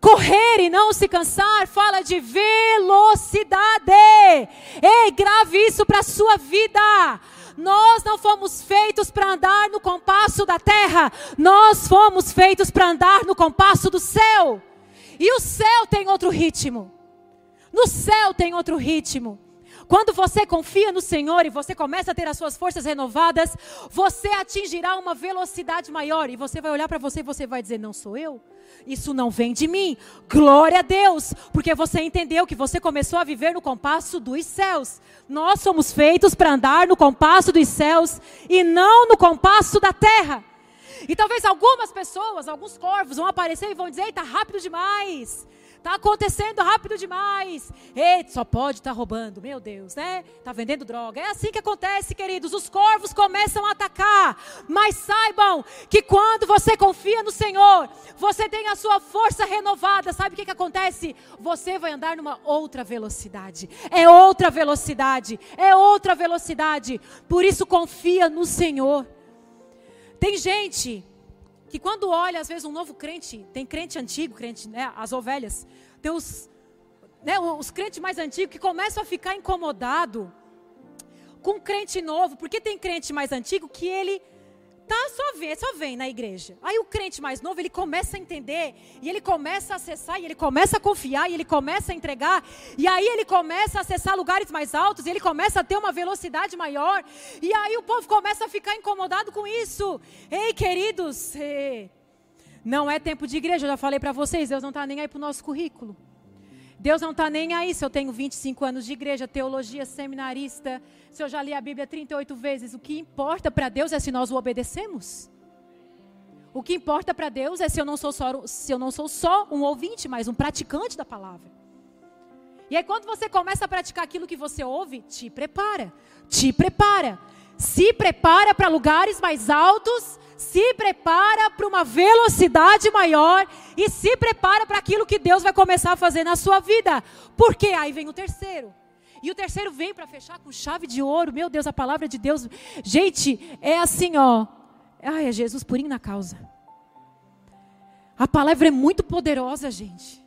correr e não se cansar, fala de velocidade. Ei, grave isso para a sua vida. Nós não fomos feitos para andar no compasso da terra, nós fomos feitos para andar no compasso do céu. E o céu tem outro ritmo. No céu tem outro ritmo. Quando você confia no Senhor e você começa a ter as suas forças renovadas, você atingirá uma velocidade maior e você vai olhar para você e você vai dizer: "Não sou eu, isso não vem de mim. Glória a Deus, porque você entendeu que você começou a viver no compasso dos céus. Nós somos feitos para andar no compasso dos céus e não no compasso da terra. E talvez algumas pessoas, alguns corvos vão aparecer e vão dizer: "Está rápido demais. Está acontecendo rápido demais. Eita, só pode estar tá roubando, meu Deus, né? Está vendendo droga. É assim que acontece, queridos. Os corvos começam a atacar. Mas saibam que quando você confia no Senhor, você tem a sua força renovada. Sabe o que, que acontece? Você vai andar numa outra velocidade. É outra velocidade. É outra velocidade. Por isso, confia no Senhor. Tem gente que quando olha, às vezes, um novo crente, tem crente antigo, crente, né, as ovelhas, tem os, né, os crentes mais antigos que começam a ficar incomodado com crente novo, porque tem crente mais antigo que ele tá só vem, só vem na igreja. Aí o crente mais novo, ele começa a entender, e ele começa a acessar, e ele começa a confiar, e ele começa a entregar, e aí ele começa a acessar lugares mais altos, e ele começa a ter uma velocidade maior, e aí o povo começa a ficar incomodado com isso. Ei, queridos, não é tempo de igreja, eu já falei para vocês, Deus não está nem aí para o nosso currículo. Deus não está nem aí se eu tenho 25 anos de igreja, teologia, seminarista, se eu já li a Bíblia 38 vezes. O que importa para Deus é se nós o obedecemos. O que importa para Deus é se eu, não sou só, se eu não sou só um ouvinte, mas um praticante da palavra. E aí, quando você começa a praticar aquilo que você ouve, te prepara, te prepara. Se prepara para lugares mais altos se prepara para uma velocidade maior e se prepara para aquilo que Deus vai começar a fazer na sua vida. Porque aí vem o terceiro. E o terceiro vem para fechar com chave de ouro. Meu Deus, a palavra de Deus. Gente, é assim, ó. Ai, é Jesus purinho na causa. A palavra é muito poderosa, gente.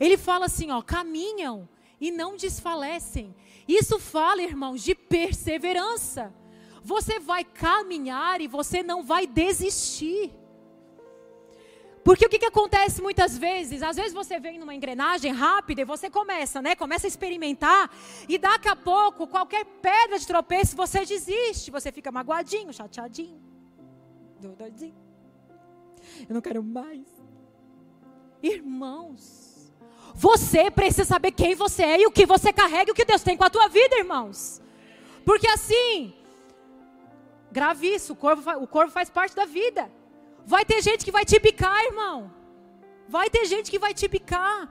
Ele fala assim, ó, caminham e não desfalecem. Isso fala, irmãos, de perseverança. Você vai caminhar e você não vai desistir. Porque o que, que acontece muitas vezes? Às vezes você vem numa engrenagem rápida e você começa, né? Começa a experimentar e daqui a pouco, qualquer pedra de tropeço, você desiste. Você fica magoadinho, chateadinho, doidinho. Eu não quero mais. Irmãos, Você precisa saber quem você é e o que você carrega e o que Deus tem com a tua vida, irmãos. Porque assim, grave isso, o corvo, o corvo faz parte da vida. Vai ter gente que vai te picar, irmão. Vai ter gente que vai te picar.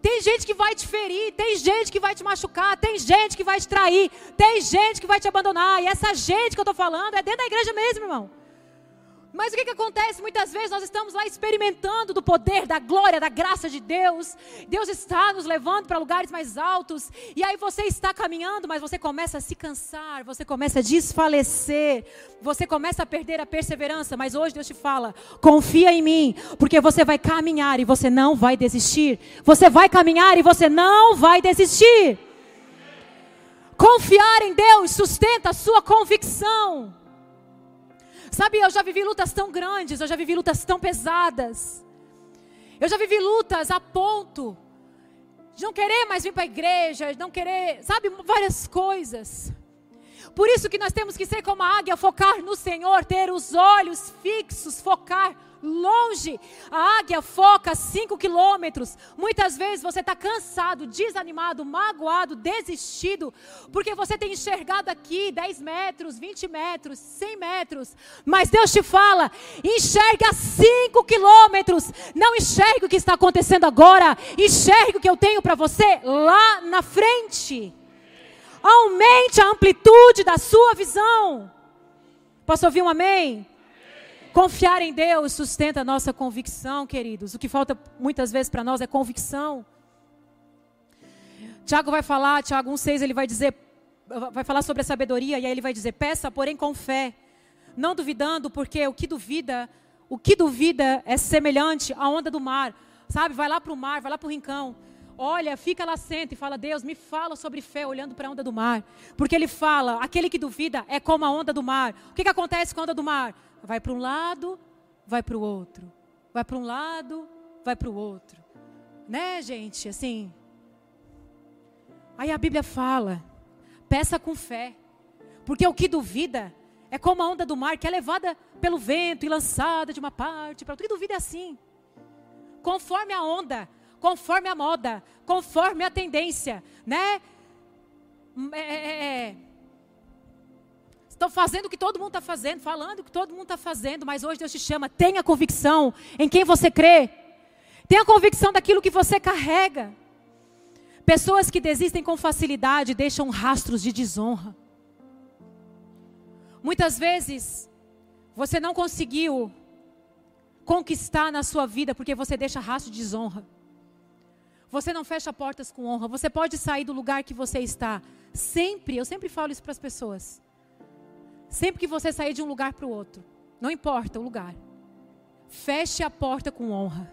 Tem gente que vai te ferir, tem gente que vai te machucar, tem gente que vai te trair, tem gente que vai te abandonar. E essa gente que eu estou falando é dentro da igreja mesmo, irmão. Mas o que, que acontece? Muitas vezes nós estamos lá experimentando do poder, da glória, da graça de Deus. Deus está nos levando para lugares mais altos. E aí você está caminhando, mas você começa a se cansar, você começa a desfalecer, você começa a perder a perseverança. Mas hoje Deus te fala: confia em mim, porque você vai caminhar e você não vai desistir. Você vai caminhar e você não vai desistir. Confiar em Deus sustenta a sua convicção. Sabe, eu já vivi lutas tão grandes, eu já vivi lutas tão pesadas. Eu já vivi lutas a ponto de não querer mais vir para a igreja, de não querer, sabe, várias coisas. Por isso que nós temos que ser como a águia, focar no Senhor, ter os olhos fixos, focar longe. A águia foca 5 quilômetros. Muitas vezes você está cansado, desanimado, magoado, desistido, porque você tem enxergado aqui 10 metros, 20 metros, 100 metros. Mas Deus te fala: enxerga 5 quilômetros. Não enxergue o que está acontecendo agora, enxergue o que eu tenho para você lá na frente. Aumente a amplitude da sua visão. Posso ouvir um amém? Confiar em Deus sustenta a nossa convicção, queridos. O que falta muitas vezes para nós é convicção. Tiago vai falar, Tiago 1,6, ele vai dizer, vai falar sobre a sabedoria, e aí ele vai dizer: peça, porém, com fé, não duvidando, porque o que duvida, o que duvida é semelhante à onda do mar. Sabe, vai lá para o mar, vai lá para o rincão. Olha, fica lá, senta e fala: Deus, me fala sobre fé, olhando para a onda do mar. Porque ele fala: aquele que duvida é como a onda do mar. O que, que acontece com a onda do mar? Vai para um lado, vai para o outro. Vai para um lado, vai para o outro. Né, gente? Assim. Aí a Bíblia fala: peça com fé. Porque o que duvida é como a onda do mar que é levada pelo vento e lançada de uma parte para outra. O que duvida é assim. Conforme a onda, conforme a moda, conforme a tendência, né? É, é, é. Estão fazendo o que todo mundo está fazendo, falando o que todo mundo está fazendo, mas hoje Deus te chama, tenha convicção em quem você crê, tenha convicção daquilo que você carrega. Pessoas que desistem com facilidade deixam rastros de desonra. Muitas vezes, você não conseguiu conquistar na sua vida porque você deixa rastro de desonra. Você não fecha portas com honra. Você pode sair do lugar que você está. Sempre, eu sempre falo isso para as pessoas. Sempre que você sair de um lugar para o outro, não importa o lugar, feche a porta com honra.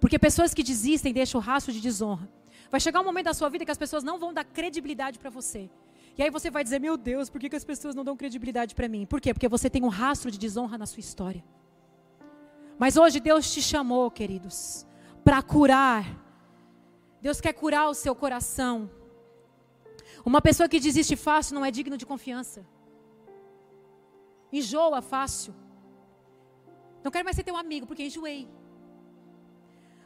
Porque pessoas que desistem deixam o rastro de desonra. Vai chegar um momento da sua vida que as pessoas não vão dar credibilidade para você. E aí você vai dizer: Meu Deus, por que, que as pessoas não dão credibilidade para mim? Por quê? Porque você tem um rastro de desonra na sua história. Mas hoje Deus te chamou, queridos, para curar. Deus quer curar o seu coração. Uma pessoa que desiste fácil não é digno de confiança enjoa fácil. Não quero mais ser teu amigo porque enjoei.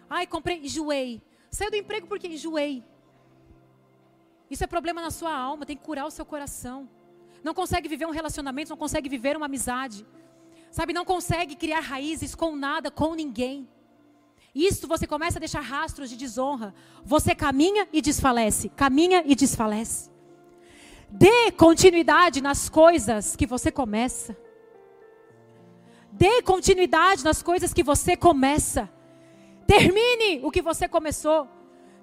Ai, comprei, enjoei. Saiu do emprego porque enjoei. Isso é problema na sua alma, tem que curar o seu coração. Não consegue viver um relacionamento, não consegue viver uma amizade. Sabe, não consegue criar raízes com nada, com ninguém. Isso você começa a deixar rastros de desonra. Você caminha e desfalece, caminha e desfalece. Dê continuidade nas coisas que você começa. Dê continuidade nas coisas que você começa. Termine o que você começou.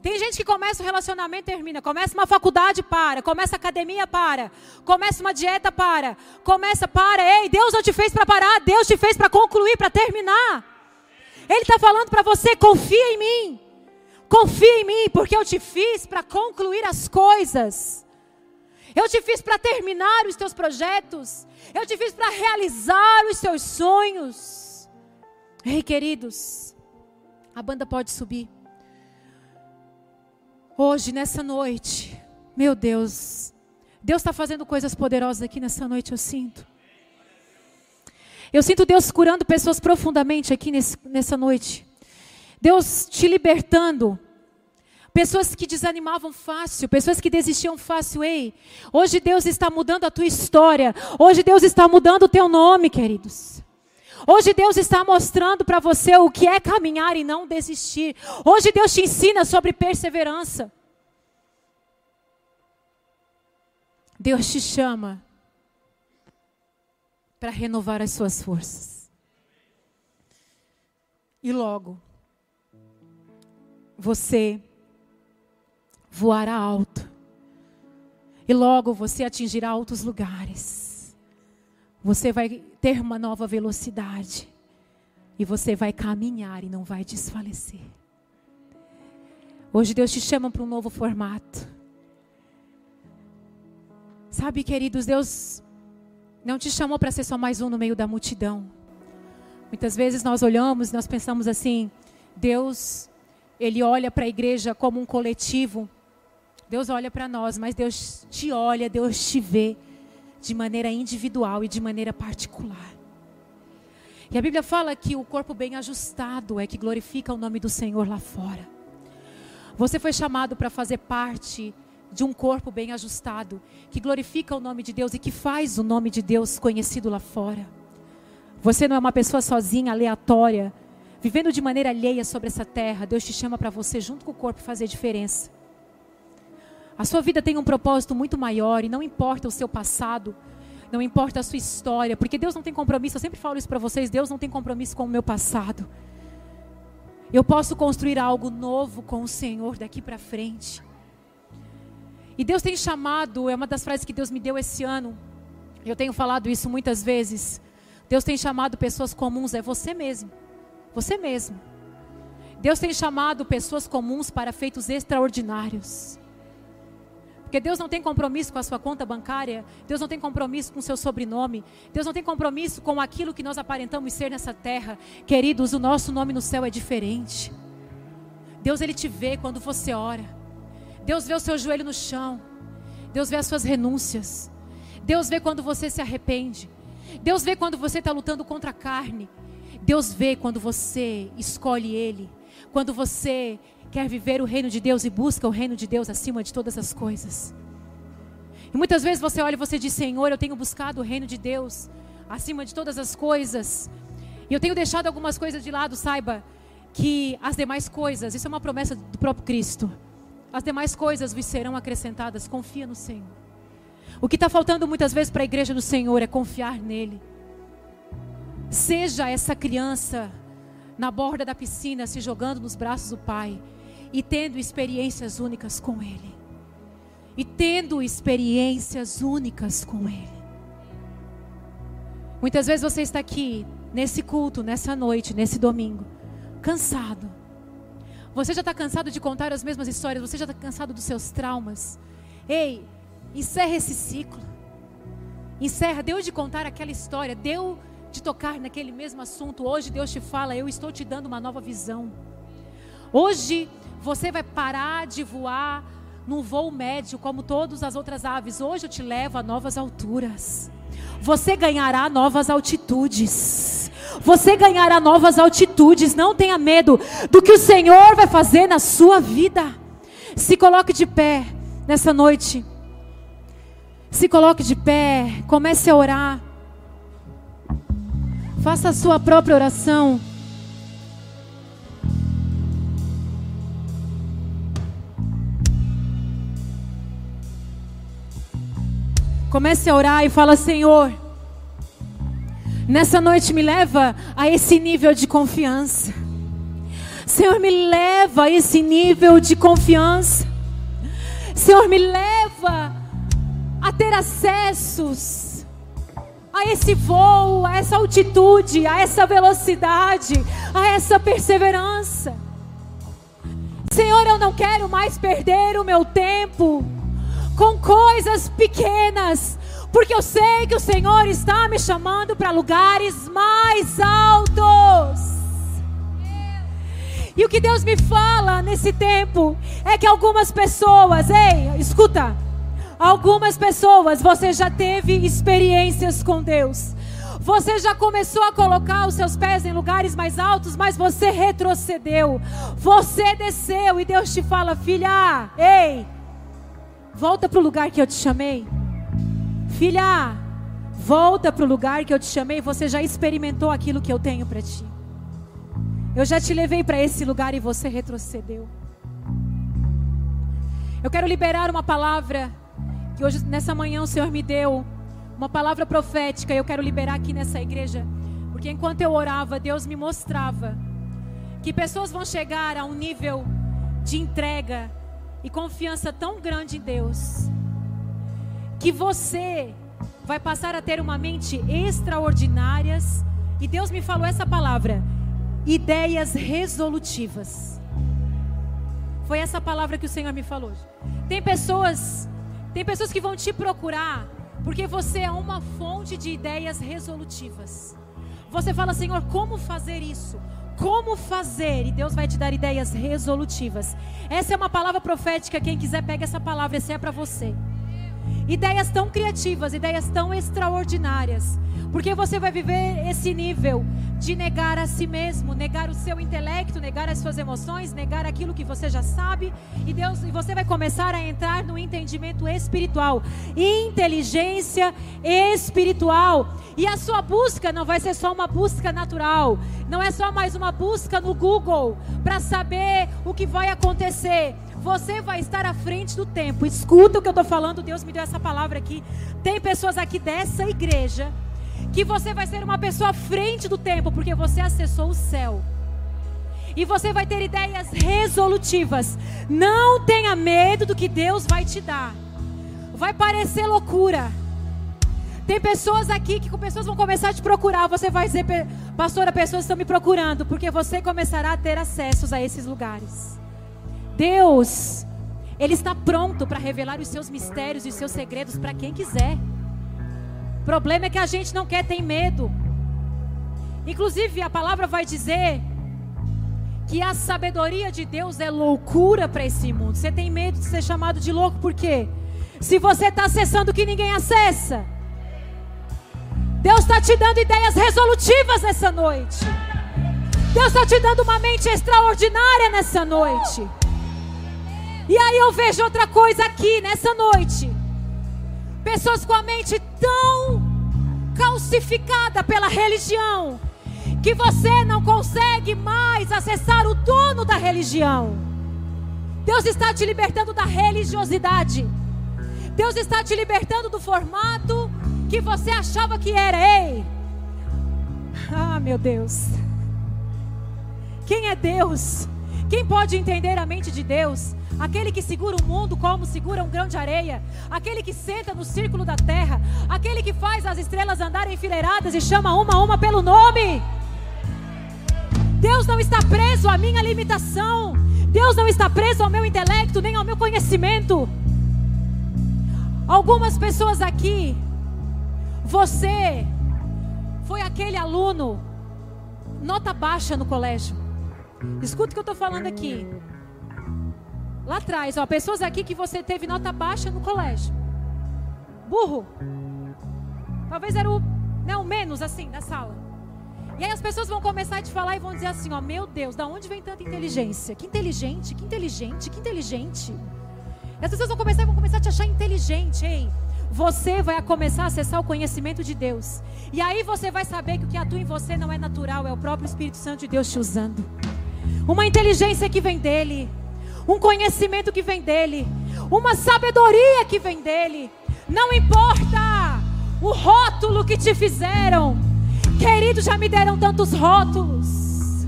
Tem gente que começa um relacionamento e termina. Começa uma faculdade, para. Começa academia, para. Começa uma dieta, para. Começa, para. Ei, Deus não te fez para parar. Deus te fez para concluir, para terminar. Ele está falando para você: confia em mim. Confia em mim, porque eu te fiz para concluir as coisas. Eu te fiz para terminar os teus projetos. Eu te fiz para realizar os seus sonhos. Ei, queridos, a banda pode subir. Hoje, nessa noite, meu Deus, Deus está fazendo coisas poderosas aqui nessa noite, eu sinto. Eu sinto Deus curando pessoas profundamente aqui nesse, nessa noite. Deus te libertando Pessoas que desanimavam fácil, pessoas que desistiam fácil. Ei, hoje Deus está mudando a tua história. Hoje Deus está mudando o teu nome, queridos. Hoje Deus está mostrando para você o que é caminhar e não desistir. Hoje Deus te ensina sobre perseverança. Deus te chama para renovar as suas forças. E logo, você voará alto. E logo você atingirá altos lugares. Você vai ter uma nova velocidade. E você vai caminhar e não vai desfalecer. Hoje Deus te chama para um novo formato. Sabe, queridos, Deus não te chamou para ser só mais um no meio da multidão. Muitas vezes nós olhamos nós pensamos assim: Deus, Ele olha para a igreja como um coletivo Deus olha para nós, mas Deus te olha, Deus te vê de maneira individual e de maneira particular. E a Bíblia fala que o corpo bem ajustado é que glorifica o nome do Senhor lá fora. Você foi chamado para fazer parte de um corpo bem ajustado, que glorifica o nome de Deus e que faz o nome de Deus conhecido lá fora. Você não é uma pessoa sozinha, aleatória, vivendo de maneira alheia sobre essa terra. Deus te chama para você, junto com o corpo, fazer diferença. A sua vida tem um propósito muito maior e não importa o seu passado, não importa a sua história, porque Deus não tem compromisso. Eu sempre falo isso para vocês: Deus não tem compromisso com o meu passado. Eu posso construir algo novo com o Senhor daqui para frente. E Deus tem chamado, é uma das frases que Deus me deu esse ano. Eu tenho falado isso muitas vezes. Deus tem chamado pessoas comuns, é você mesmo. Você mesmo. Deus tem chamado pessoas comuns para feitos extraordinários. Porque Deus não tem compromisso com a sua conta bancária, Deus não tem compromisso com o seu sobrenome, Deus não tem compromisso com aquilo que nós aparentamos ser nessa terra. Queridos, o nosso nome no céu é diferente. Deus ele te vê quando você ora. Deus vê o seu joelho no chão. Deus vê as suas renúncias. Deus vê quando você se arrepende. Deus vê quando você está lutando contra a carne. Deus vê quando você escolhe Ele. Quando você quer viver o reino de Deus e busca o reino de Deus acima de todas as coisas. E muitas vezes você olha e você diz: Senhor, eu tenho buscado o reino de Deus acima de todas as coisas. E eu tenho deixado algumas coisas de lado, saiba que as demais coisas, isso é uma promessa do próprio Cristo. As demais coisas vos serão acrescentadas, confia no Senhor. O que está faltando muitas vezes para a igreja do Senhor é confiar nele. Seja essa criança na borda da piscina, se jogando nos braços do Pai e tendo experiências únicas com Ele. E tendo experiências únicas com Ele. Muitas vezes você está aqui, nesse culto, nessa noite, nesse domingo, cansado. Você já está cansado de contar as mesmas histórias, você já está cansado dos seus traumas. Ei, encerra esse ciclo. Encerra, deu de contar aquela história, deu de tocar naquele mesmo assunto. Hoje Deus te fala, eu estou te dando uma nova visão. Hoje você vai parar de voar num voo médio como todas as outras aves. Hoje eu te levo a novas alturas. Você ganhará novas altitudes. Você ganhará novas altitudes. Não tenha medo do que o Senhor vai fazer na sua vida. Se coloque de pé nessa noite. Se coloque de pé. Comece a orar. Faça a sua própria oração. Comece a orar e fala: Senhor, nessa noite me leva a esse nível de confiança. Senhor, me leva a esse nível de confiança. Senhor, me leva a ter acessos a esse voo, a essa altitude, a essa velocidade, a essa perseverança. Senhor, eu não quero mais perder o meu tempo com coisas pequenas, porque eu sei que o Senhor está me chamando para lugares mais altos. E o que Deus me fala nesse tempo é que algumas pessoas, ei, escuta, algumas pessoas você já teve experiências com Deus. Você já começou a colocar os seus pés em lugares mais altos, mas você retrocedeu. Você desceu e Deus te fala: Filha, ei, volta para o lugar que eu te chamei. Filha, volta para o lugar que eu te chamei. Você já experimentou aquilo que eu tenho para ti. Eu já te levei para esse lugar e você retrocedeu. Eu quero liberar uma palavra que hoje, nessa manhã, o Senhor me deu. Uma palavra profética. Eu quero liberar aqui nessa igreja. Porque enquanto eu orava, Deus me mostrava que pessoas vão chegar a um nível de entrega e confiança tão grande em Deus. Que você vai passar a ter uma mente extraordinárias. E Deus me falou essa palavra: ideias resolutivas. Foi essa palavra que o Senhor me falou. Tem pessoas, tem pessoas que vão te procurar porque você é uma fonte de ideias resolutivas. Você fala, Senhor, como fazer isso? Como fazer? E Deus vai te dar ideias resolutivas. Essa é uma palavra profética. Quem quiser, pega essa palavra. Essa é para você. Ideias tão criativas, ideias tão extraordinárias. Porque você vai viver esse nível de negar a si mesmo, negar o seu intelecto, negar as suas emoções, negar aquilo que você já sabe, e Deus, e você vai começar a entrar no entendimento espiritual, inteligência espiritual. E a sua busca não vai ser só uma busca natural, não é só mais uma busca no Google para saber o que vai acontecer. Você vai estar à frente do tempo. Escuta o que eu estou falando, Deus me deu essa palavra aqui. Tem pessoas aqui dessa igreja que você vai ser uma pessoa à frente do tempo, porque você acessou o céu. E você vai ter ideias resolutivas. Não tenha medo do que Deus vai te dar. Vai parecer loucura. Tem pessoas aqui que pessoas vão começar a te procurar. Você vai dizer, pastora, pessoas estão me procurando, porque você começará a ter acessos a esses lugares. Deus, Ele está pronto para revelar os seus mistérios e os seus segredos para quem quiser. O problema é que a gente não quer, tem medo. Inclusive, a palavra vai dizer que a sabedoria de Deus é loucura para esse mundo. Você tem medo de ser chamado de louco por quê? Se você está acessando o que ninguém acessa. Deus está te dando ideias resolutivas nessa noite. Deus está te dando uma mente extraordinária nessa noite. E aí eu vejo outra coisa aqui nessa noite. Pessoas com a mente tão calcificada pela religião que você não consegue mais acessar o dono da religião. Deus está te libertando da religiosidade. Deus está te libertando do formato que você achava que era. Ei! Ah, meu Deus. Quem é Deus? Quem pode entender a mente de Deus? Aquele que segura o mundo como segura um grão de areia, aquele que senta no círculo da terra, aquele que faz as estrelas andarem enfileiradas e chama uma a uma pelo nome. Deus não está preso à minha limitação, Deus não está preso ao meu intelecto nem ao meu conhecimento. Algumas pessoas aqui, você foi aquele aluno nota baixa no colégio. Escuta o que eu estou falando aqui. Lá atrás, ó, pessoas aqui que você teve nota baixa no colégio. Burro. Talvez era o, né, o menos assim da sala. E aí as pessoas vão começar a te falar e vão dizer assim, ó, meu Deus, da onde vem tanta inteligência? Que inteligente, que inteligente, que inteligente. E as pessoas vão começar, vão começar a te achar inteligente, ei. Você vai começar a acessar o conhecimento de Deus. E aí você vai saber que o que atua em você não é natural, é o próprio Espírito Santo de Deus te usando. Uma inteligência que vem dele um conhecimento que vem dele, uma sabedoria que vem dele. Não importa o rótulo que te fizeram, querido, já me deram tantos rótulos.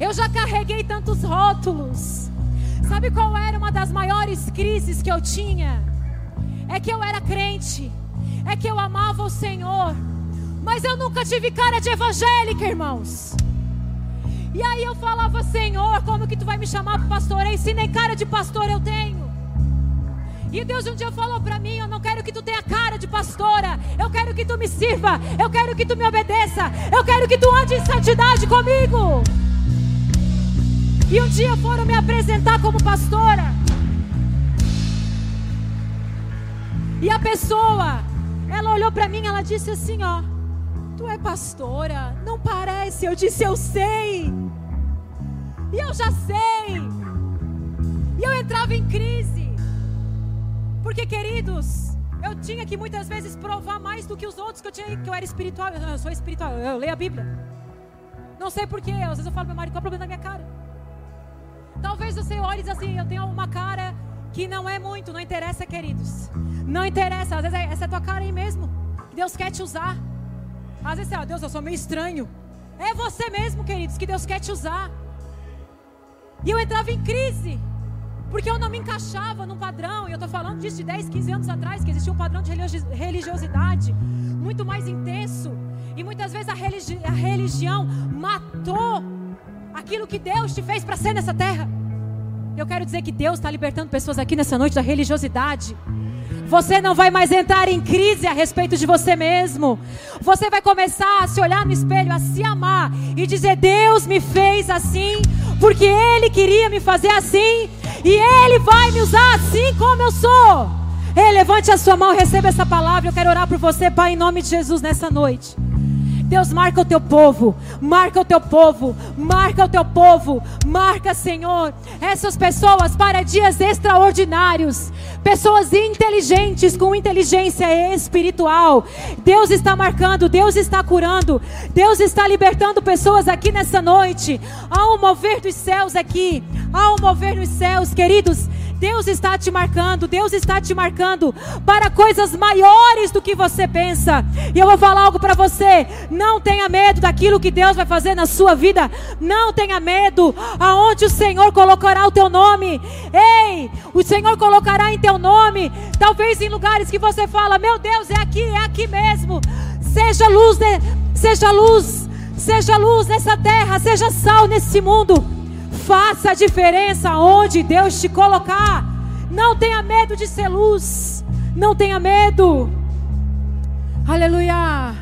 Eu já carreguei tantos rótulos. Sabe qual era uma das maiores crises que eu tinha? É que eu era crente, é que eu amava o Senhor, mas eu nunca tive cara de evangélica, irmãos. E aí eu falava, Senhor, como que tu vai me chamar para pastoreio se nem cara de pastor eu tenho? E Deus um dia falou para mim: Eu não quero que tu tenha cara de pastora. Eu quero que tu me sirva. Eu quero que tu me obedeça. Eu quero que tu ande em santidade comigo. E um dia foram me apresentar como pastora. E a pessoa, ela olhou para mim, ela disse assim: Ó, Tu é pastora? Não parece. Eu disse: Eu sei. E eu já sei. E eu entrava em crise. Porque, queridos, eu tinha que muitas vezes provar mais do que os outros que eu tinha que eu era espiritual. Eu, sou espiritual, eu, leio a Bíblia. Não sei porquê. Às vezes eu falo, meu marido, qual é o problema da minha cara? Talvez você olhe assim, eu tenho uma cara que não é muito, não interessa, queridos. Não interessa, às vezes é, essa é a tua cara aí mesmo. Deus quer te usar. Às vezes, ó, Deus, eu sou meio estranho. É você mesmo, queridos, que Deus quer te usar. E eu entrava em crise. Porque eu não me encaixava num padrão. E eu estou falando disso de 10, 15 anos atrás, que existia um padrão de religiosidade muito mais intenso. E muitas vezes a, religi a religião matou aquilo que Deus te fez para ser nessa terra. Eu quero dizer que Deus está libertando pessoas aqui nessa noite da religiosidade. Você não vai mais entrar em crise a respeito de você mesmo. Você vai começar a se olhar no espelho, a se amar e dizer: Deus me fez assim, porque Ele queria me fazer assim, e Ele vai me usar assim como eu sou. Ei, levante a sua mão, receba essa palavra. Eu quero orar por você, Pai, em nome de Jesus, nessa noite. Deus, marca o teu povo, marca o teu povo, marca o teu povo, marca, Senhor, essas pessoas para dias extraordinários, pessoas inteligentes com inteligência espiritual. Deus está marcando, Deus está curando, Deus está libertando pessoas aqui nessa noite. Há um mover dos céus aqui, há um mover nos céus, queridos. Deus está te marcando, Deus está te marcando para coisas maiores do que você pensa. E eu vou falar algo para você: não tenha medo daquilo que Deus vai fazer na sua vida. Não tenha medo aonde o Senhor colocará o teu nome. Ei, o Senhor colocará em teu nome, talvez em lugares que você fala: "Meu Deus, é aqui, é aqui mesmo". Seja luz, seja luz, seja luz nessa terra, seja sal nesse mundo. Faça a diferença onde Deus te colocar. Não tenha medo de ser luz. Não tenha medo. Aleluia.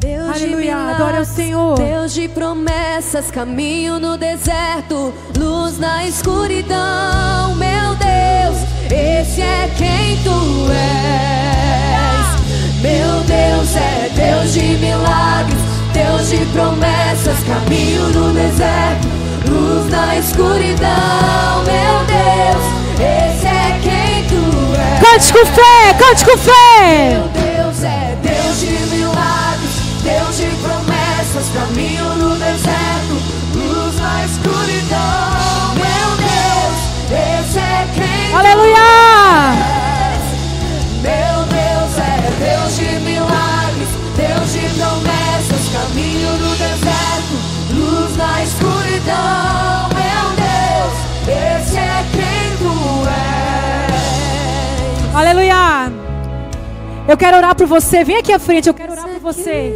Deus Aleluia, de adora o Senhor. Deus de promessas, caminho no deserto, luz na escuridão. Meu Deus, esse é quem tu és. Meu Deus é Deus de milagres, Deus de promessas, caminho no deserto luz na escuridão, meu Deus, esse é quem tu és. Cante com fé, cante com fé. Meu Deus é Deus de milagres, Deus de promessas, caminho no deserto, luz na escuridão, meu Deus, esse é quem Aleluia. tu és. Meu Deus é Deus de milagres, Deus de promessas, caminho no Aleluia. Eu quero orar por você. Vem aqui à frente, eu quero orar por você.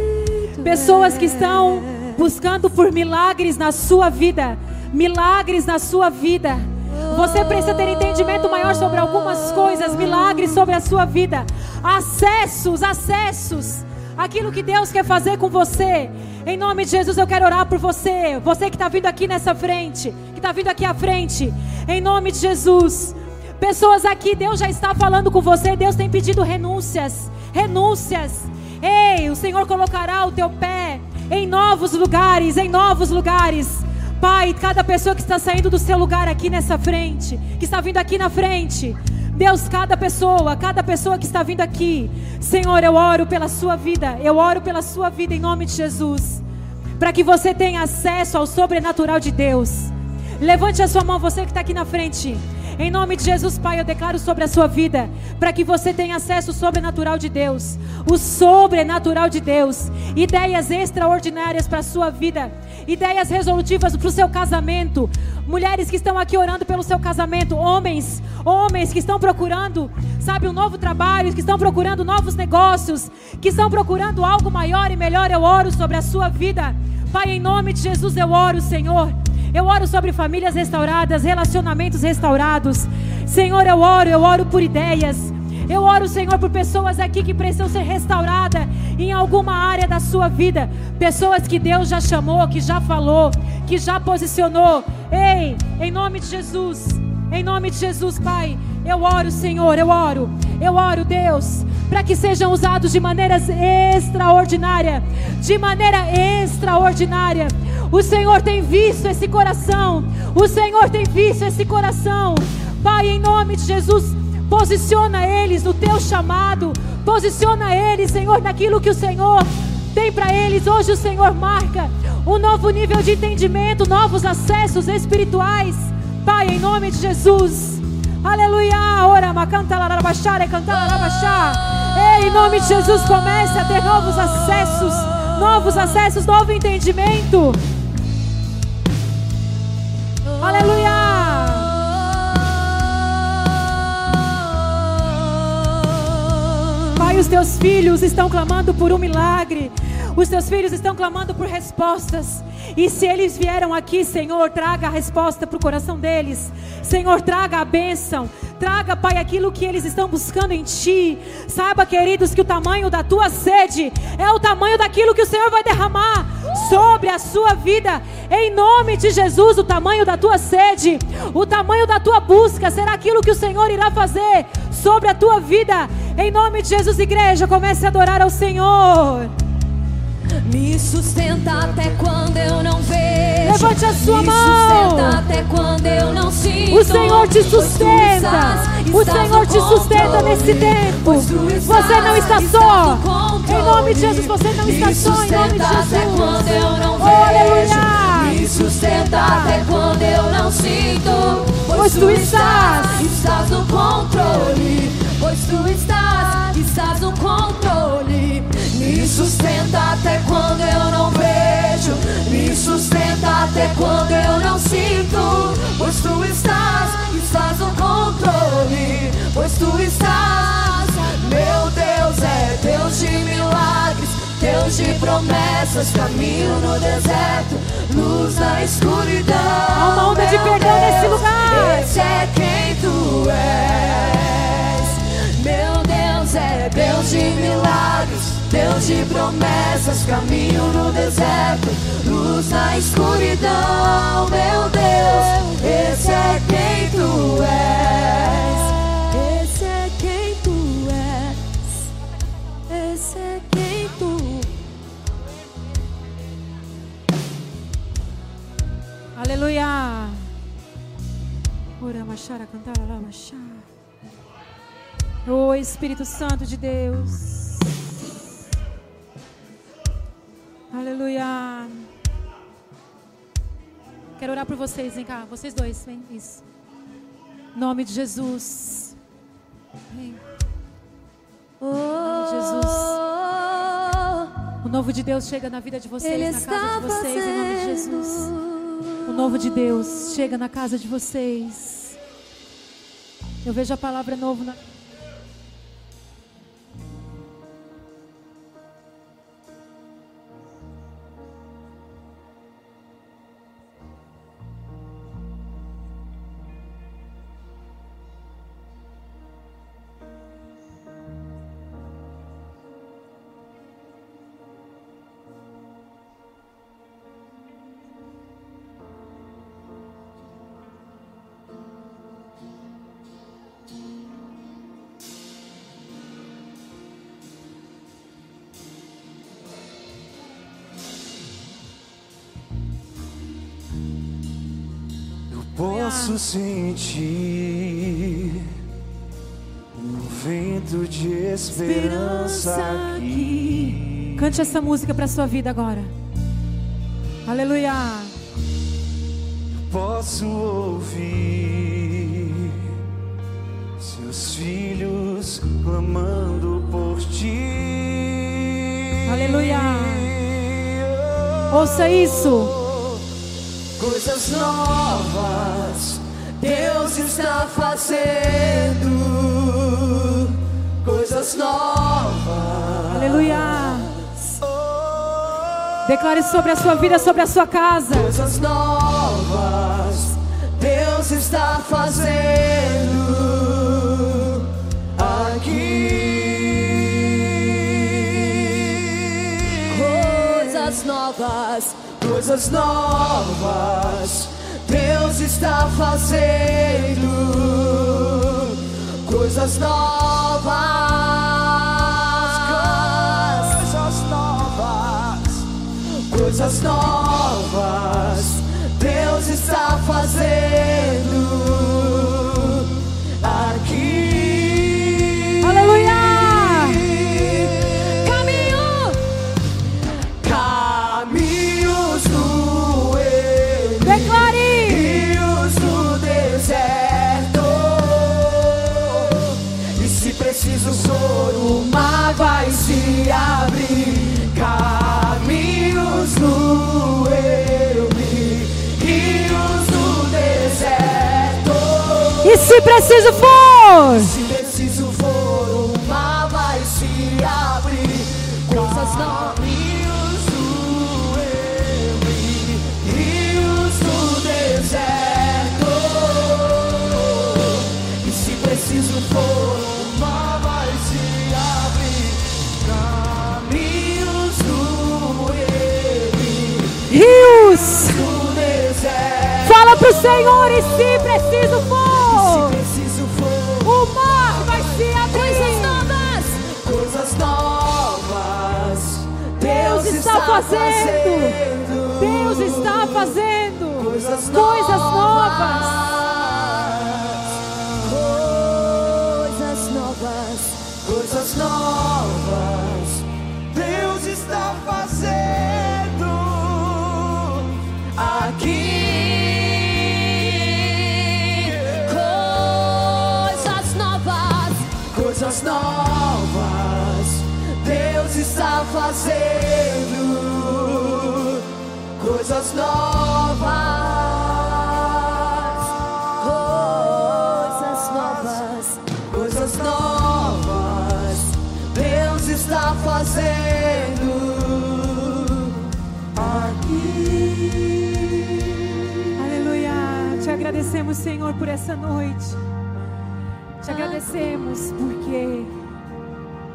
Pessoas que estão buscando por milagres na sua vida, milagres na sua vida. Você precisa ter entendimento maior sobre algumas coisas, milagres sobre a sua vida, acessos, acessos, aquilo que Deus quer fazer com você. Em nome de Jesus, eu quero orar por você. Você que está vindo aqui nessa frente, que está vindo aqui à frente. Em nome de Jesus. Pessoas aqui, Deus já está falando com você. Deus tem pedido renúncias. Renúncias. Ei, o Senhor colocará o teu pé em novos lugares, em novos lugares. Pai, cada pessoa que está saindo do seu lugar aqui nessa frente, que está vindo aqui na frente. Deus, cada pessoa, cada pessoa que está vindo aqui, Senhor, eu oro pela sua vida, eu oro pela sua vida em nome de Jesus, para que você tenha acesso ao sobrenatural de Deus. Levante a sua mão, você que está aqui na frente. Em nome de Jesus, Pai, eu declaro sobre a sua vida, para que você tenha acesso ao sobrenatural de Deus, o sobrenatural de Deus, ideias extraordinárias para a sua vida, ideias resolutivas para o seu casamento. Mulheres que estão aqui orando pelo seu casamento, homens, homens que estão procurando, sabe, um novo trabalho, que estão procurando novos negócios, que estão procurando algo maior e melhor. Eu oro sobre a sua vida, Pai, em nome de Jesus, eu oro, Senhor eu oro sobre famílias restauradas, relacionamentos restaurados. Senhor, eu oro, eu oro por ideias. Eu oro, Senhor, por pessoas aqui que precisam ser restauradas em alguma área da sua vida. Pessoas que Deus já chamou, que já falou, que já posicionou. Ei, em nome de Jesus, em nome de Jesus, Pai, eu oro, Senhor, eu oro, eu oro, Deus, para que sejam usados de maneiras extraordinária, de maneira extraordinária. O Senhor tem visto esse coração. O Senhor tem visto esse coração. Pai, em nome de Jesus, posiciona eles no teu chamado. Posiciona eles, Senhor, naquilo que o Senhor tem para eles. Hoje o Senhor marca um novo nível de entendimento, novos acessos espirituais. Pai, em nome de Jesus. Aleluia. Ora, canta larabachara, canta larabachá. Em nome de Jesus, comece a ter novos acessos, novos acessos, novo entendimento. Aleluia. Pai, os teus filhos estão clamando por um milagre. Os teus filhos estão clamando por respostas. E se eles vieram aqui, Senhor, traga a resposta para o coração deles. Senhor, traga a bênção. Traga, Pai, aquilo que eles estão buscando em Ti. Saiba, queridos, que o tamanho da tua sede é o tamanho daquilo que o Senhor vai derramar sobre a sua vida. Em nome de Jesus, o tamanho da tua sede, o tamanho da tua busca será aquilo que o Senhor irá fazer sobre a tua vida. Em nome de Jesus, igreja, comece a adorar ao Senhor. Me sustenta até quando eu não vejo. Levante a sua Me mão. até quando eu não sinto. O Senhor te sustenta. O Senhor te sustenta nesse tempo. Você não está só. Em nome de Jesus, você não está só. Em nome de sustenta até Jesus. quando eu não Oh, vejo. aleluia. Me sustenta até quando eu não sinto. Pois tu estás- estás no controle. Pois tu estás, estás no controle. Me sustenta até quando eu não vejo. Me sustenta até quando eu não sinto. Pois tu estás, estás no controle. Pois tu estás, meu Deus é Deus de milagres. Deus de promessas, caminho no deserto, luz na escuridão. Há uma onda de perdão nesse lugar. Esse é quem tu és. Meu Deus é Deus de milagres, Deus de promessas, caminho no deserto, luz na escuridão. Meu Deus, esse é quem tu és. Esse é quem tu és. Esse é quem tu Aleluia. Ora, machara, cantar, lá, machá. Oh Espírito Santo de Deus. Aleluia. Quero orar por vocês, vem cá, vocês dois, vem, isso. Em Nome de Jesus. Vem. Oh, Jesus. O novo de Deus chega na vida de vocês, Ele na casa de vocês, em nome de Jesus. O novo de Deus chega na casa de vocês. Eu vejo a palavra novo na. Sentir um vento de esperança aqui. Cante essa música para sua vida agora. Aleluia. Posso ouvir seus filhos clamando por ti. Aleluia. Ouça isso. Coisas novas Deus está fazendo. Coisas novas. Aleluia. Declare sobre a sua vida, sobre a sua casa. Coisas novas Deus está fazendo aqui. Coisas novas, coisas novas Deus está fazendo coisas novas, coisas novas, coisas novas. Deus está fazendo. Se preciso for, Se preciso for, o mar vai se abrir. Coisas novas. Rios eu vi, rios no deserto. E se preciso for, rios. Fala pro Senhor e se preciso for, fazendo. Deus está fazendo coisas coisas novas. Coisas novas, coisas novas. Deus está fazendo aqui. Coisas novas, coisas novas. Deus está fazendo coisas novas. Coisas novas, coisas novas. Deus está fazendo aqui. Aleluia. Te agradecemos, Senhor, por essa noite. Te agradecemos porque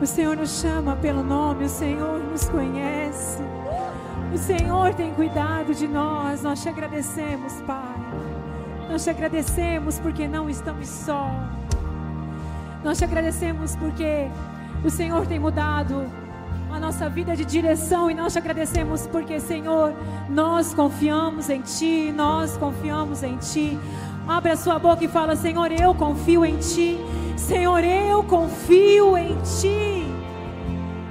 o Senhor nos chama pelo nome, o Senhor nos conhece. O Senhor tem cuidado de nós. Nós te agradecemos, Pai. Nós te agradecemos porque não estamos só. Nós te agradecemos porque o Senhor tem mudado a nossa vida de direção e nós te agradecemos porque, Senhor, nós confiamos em Ti, nós confiamos em Ti. Abre a sua boca e fala: Senhor, eu confio em Ti. Senhor, eu confio em Ti.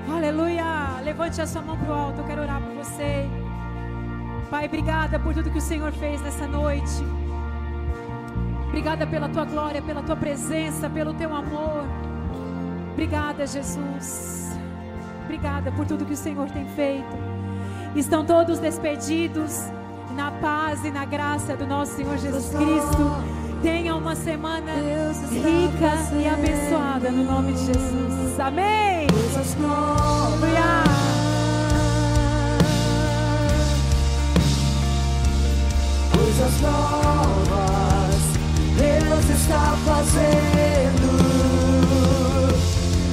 Aleluia. Levante a sua mão para o alto. Eu quero orar por você. Pai, obrigada por tudo que o Senhor fez nessa noite. Obrigada pela tua glória, pela tua presença, pelo teu amor. Obrigada, Jesus. Obrigada por tudo que o Senhor tem feito. Estão todos despedidos na paz e na graça do nosso Senhor Jesus Cristo. Tenha uma semana rica e abençoada no nome de Jesus. Amém. Aleluia. coisas novas Deus está fazendo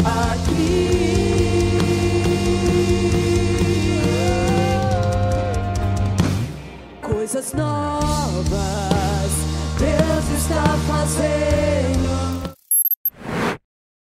aqui. Coisas novas Deus está fazendo.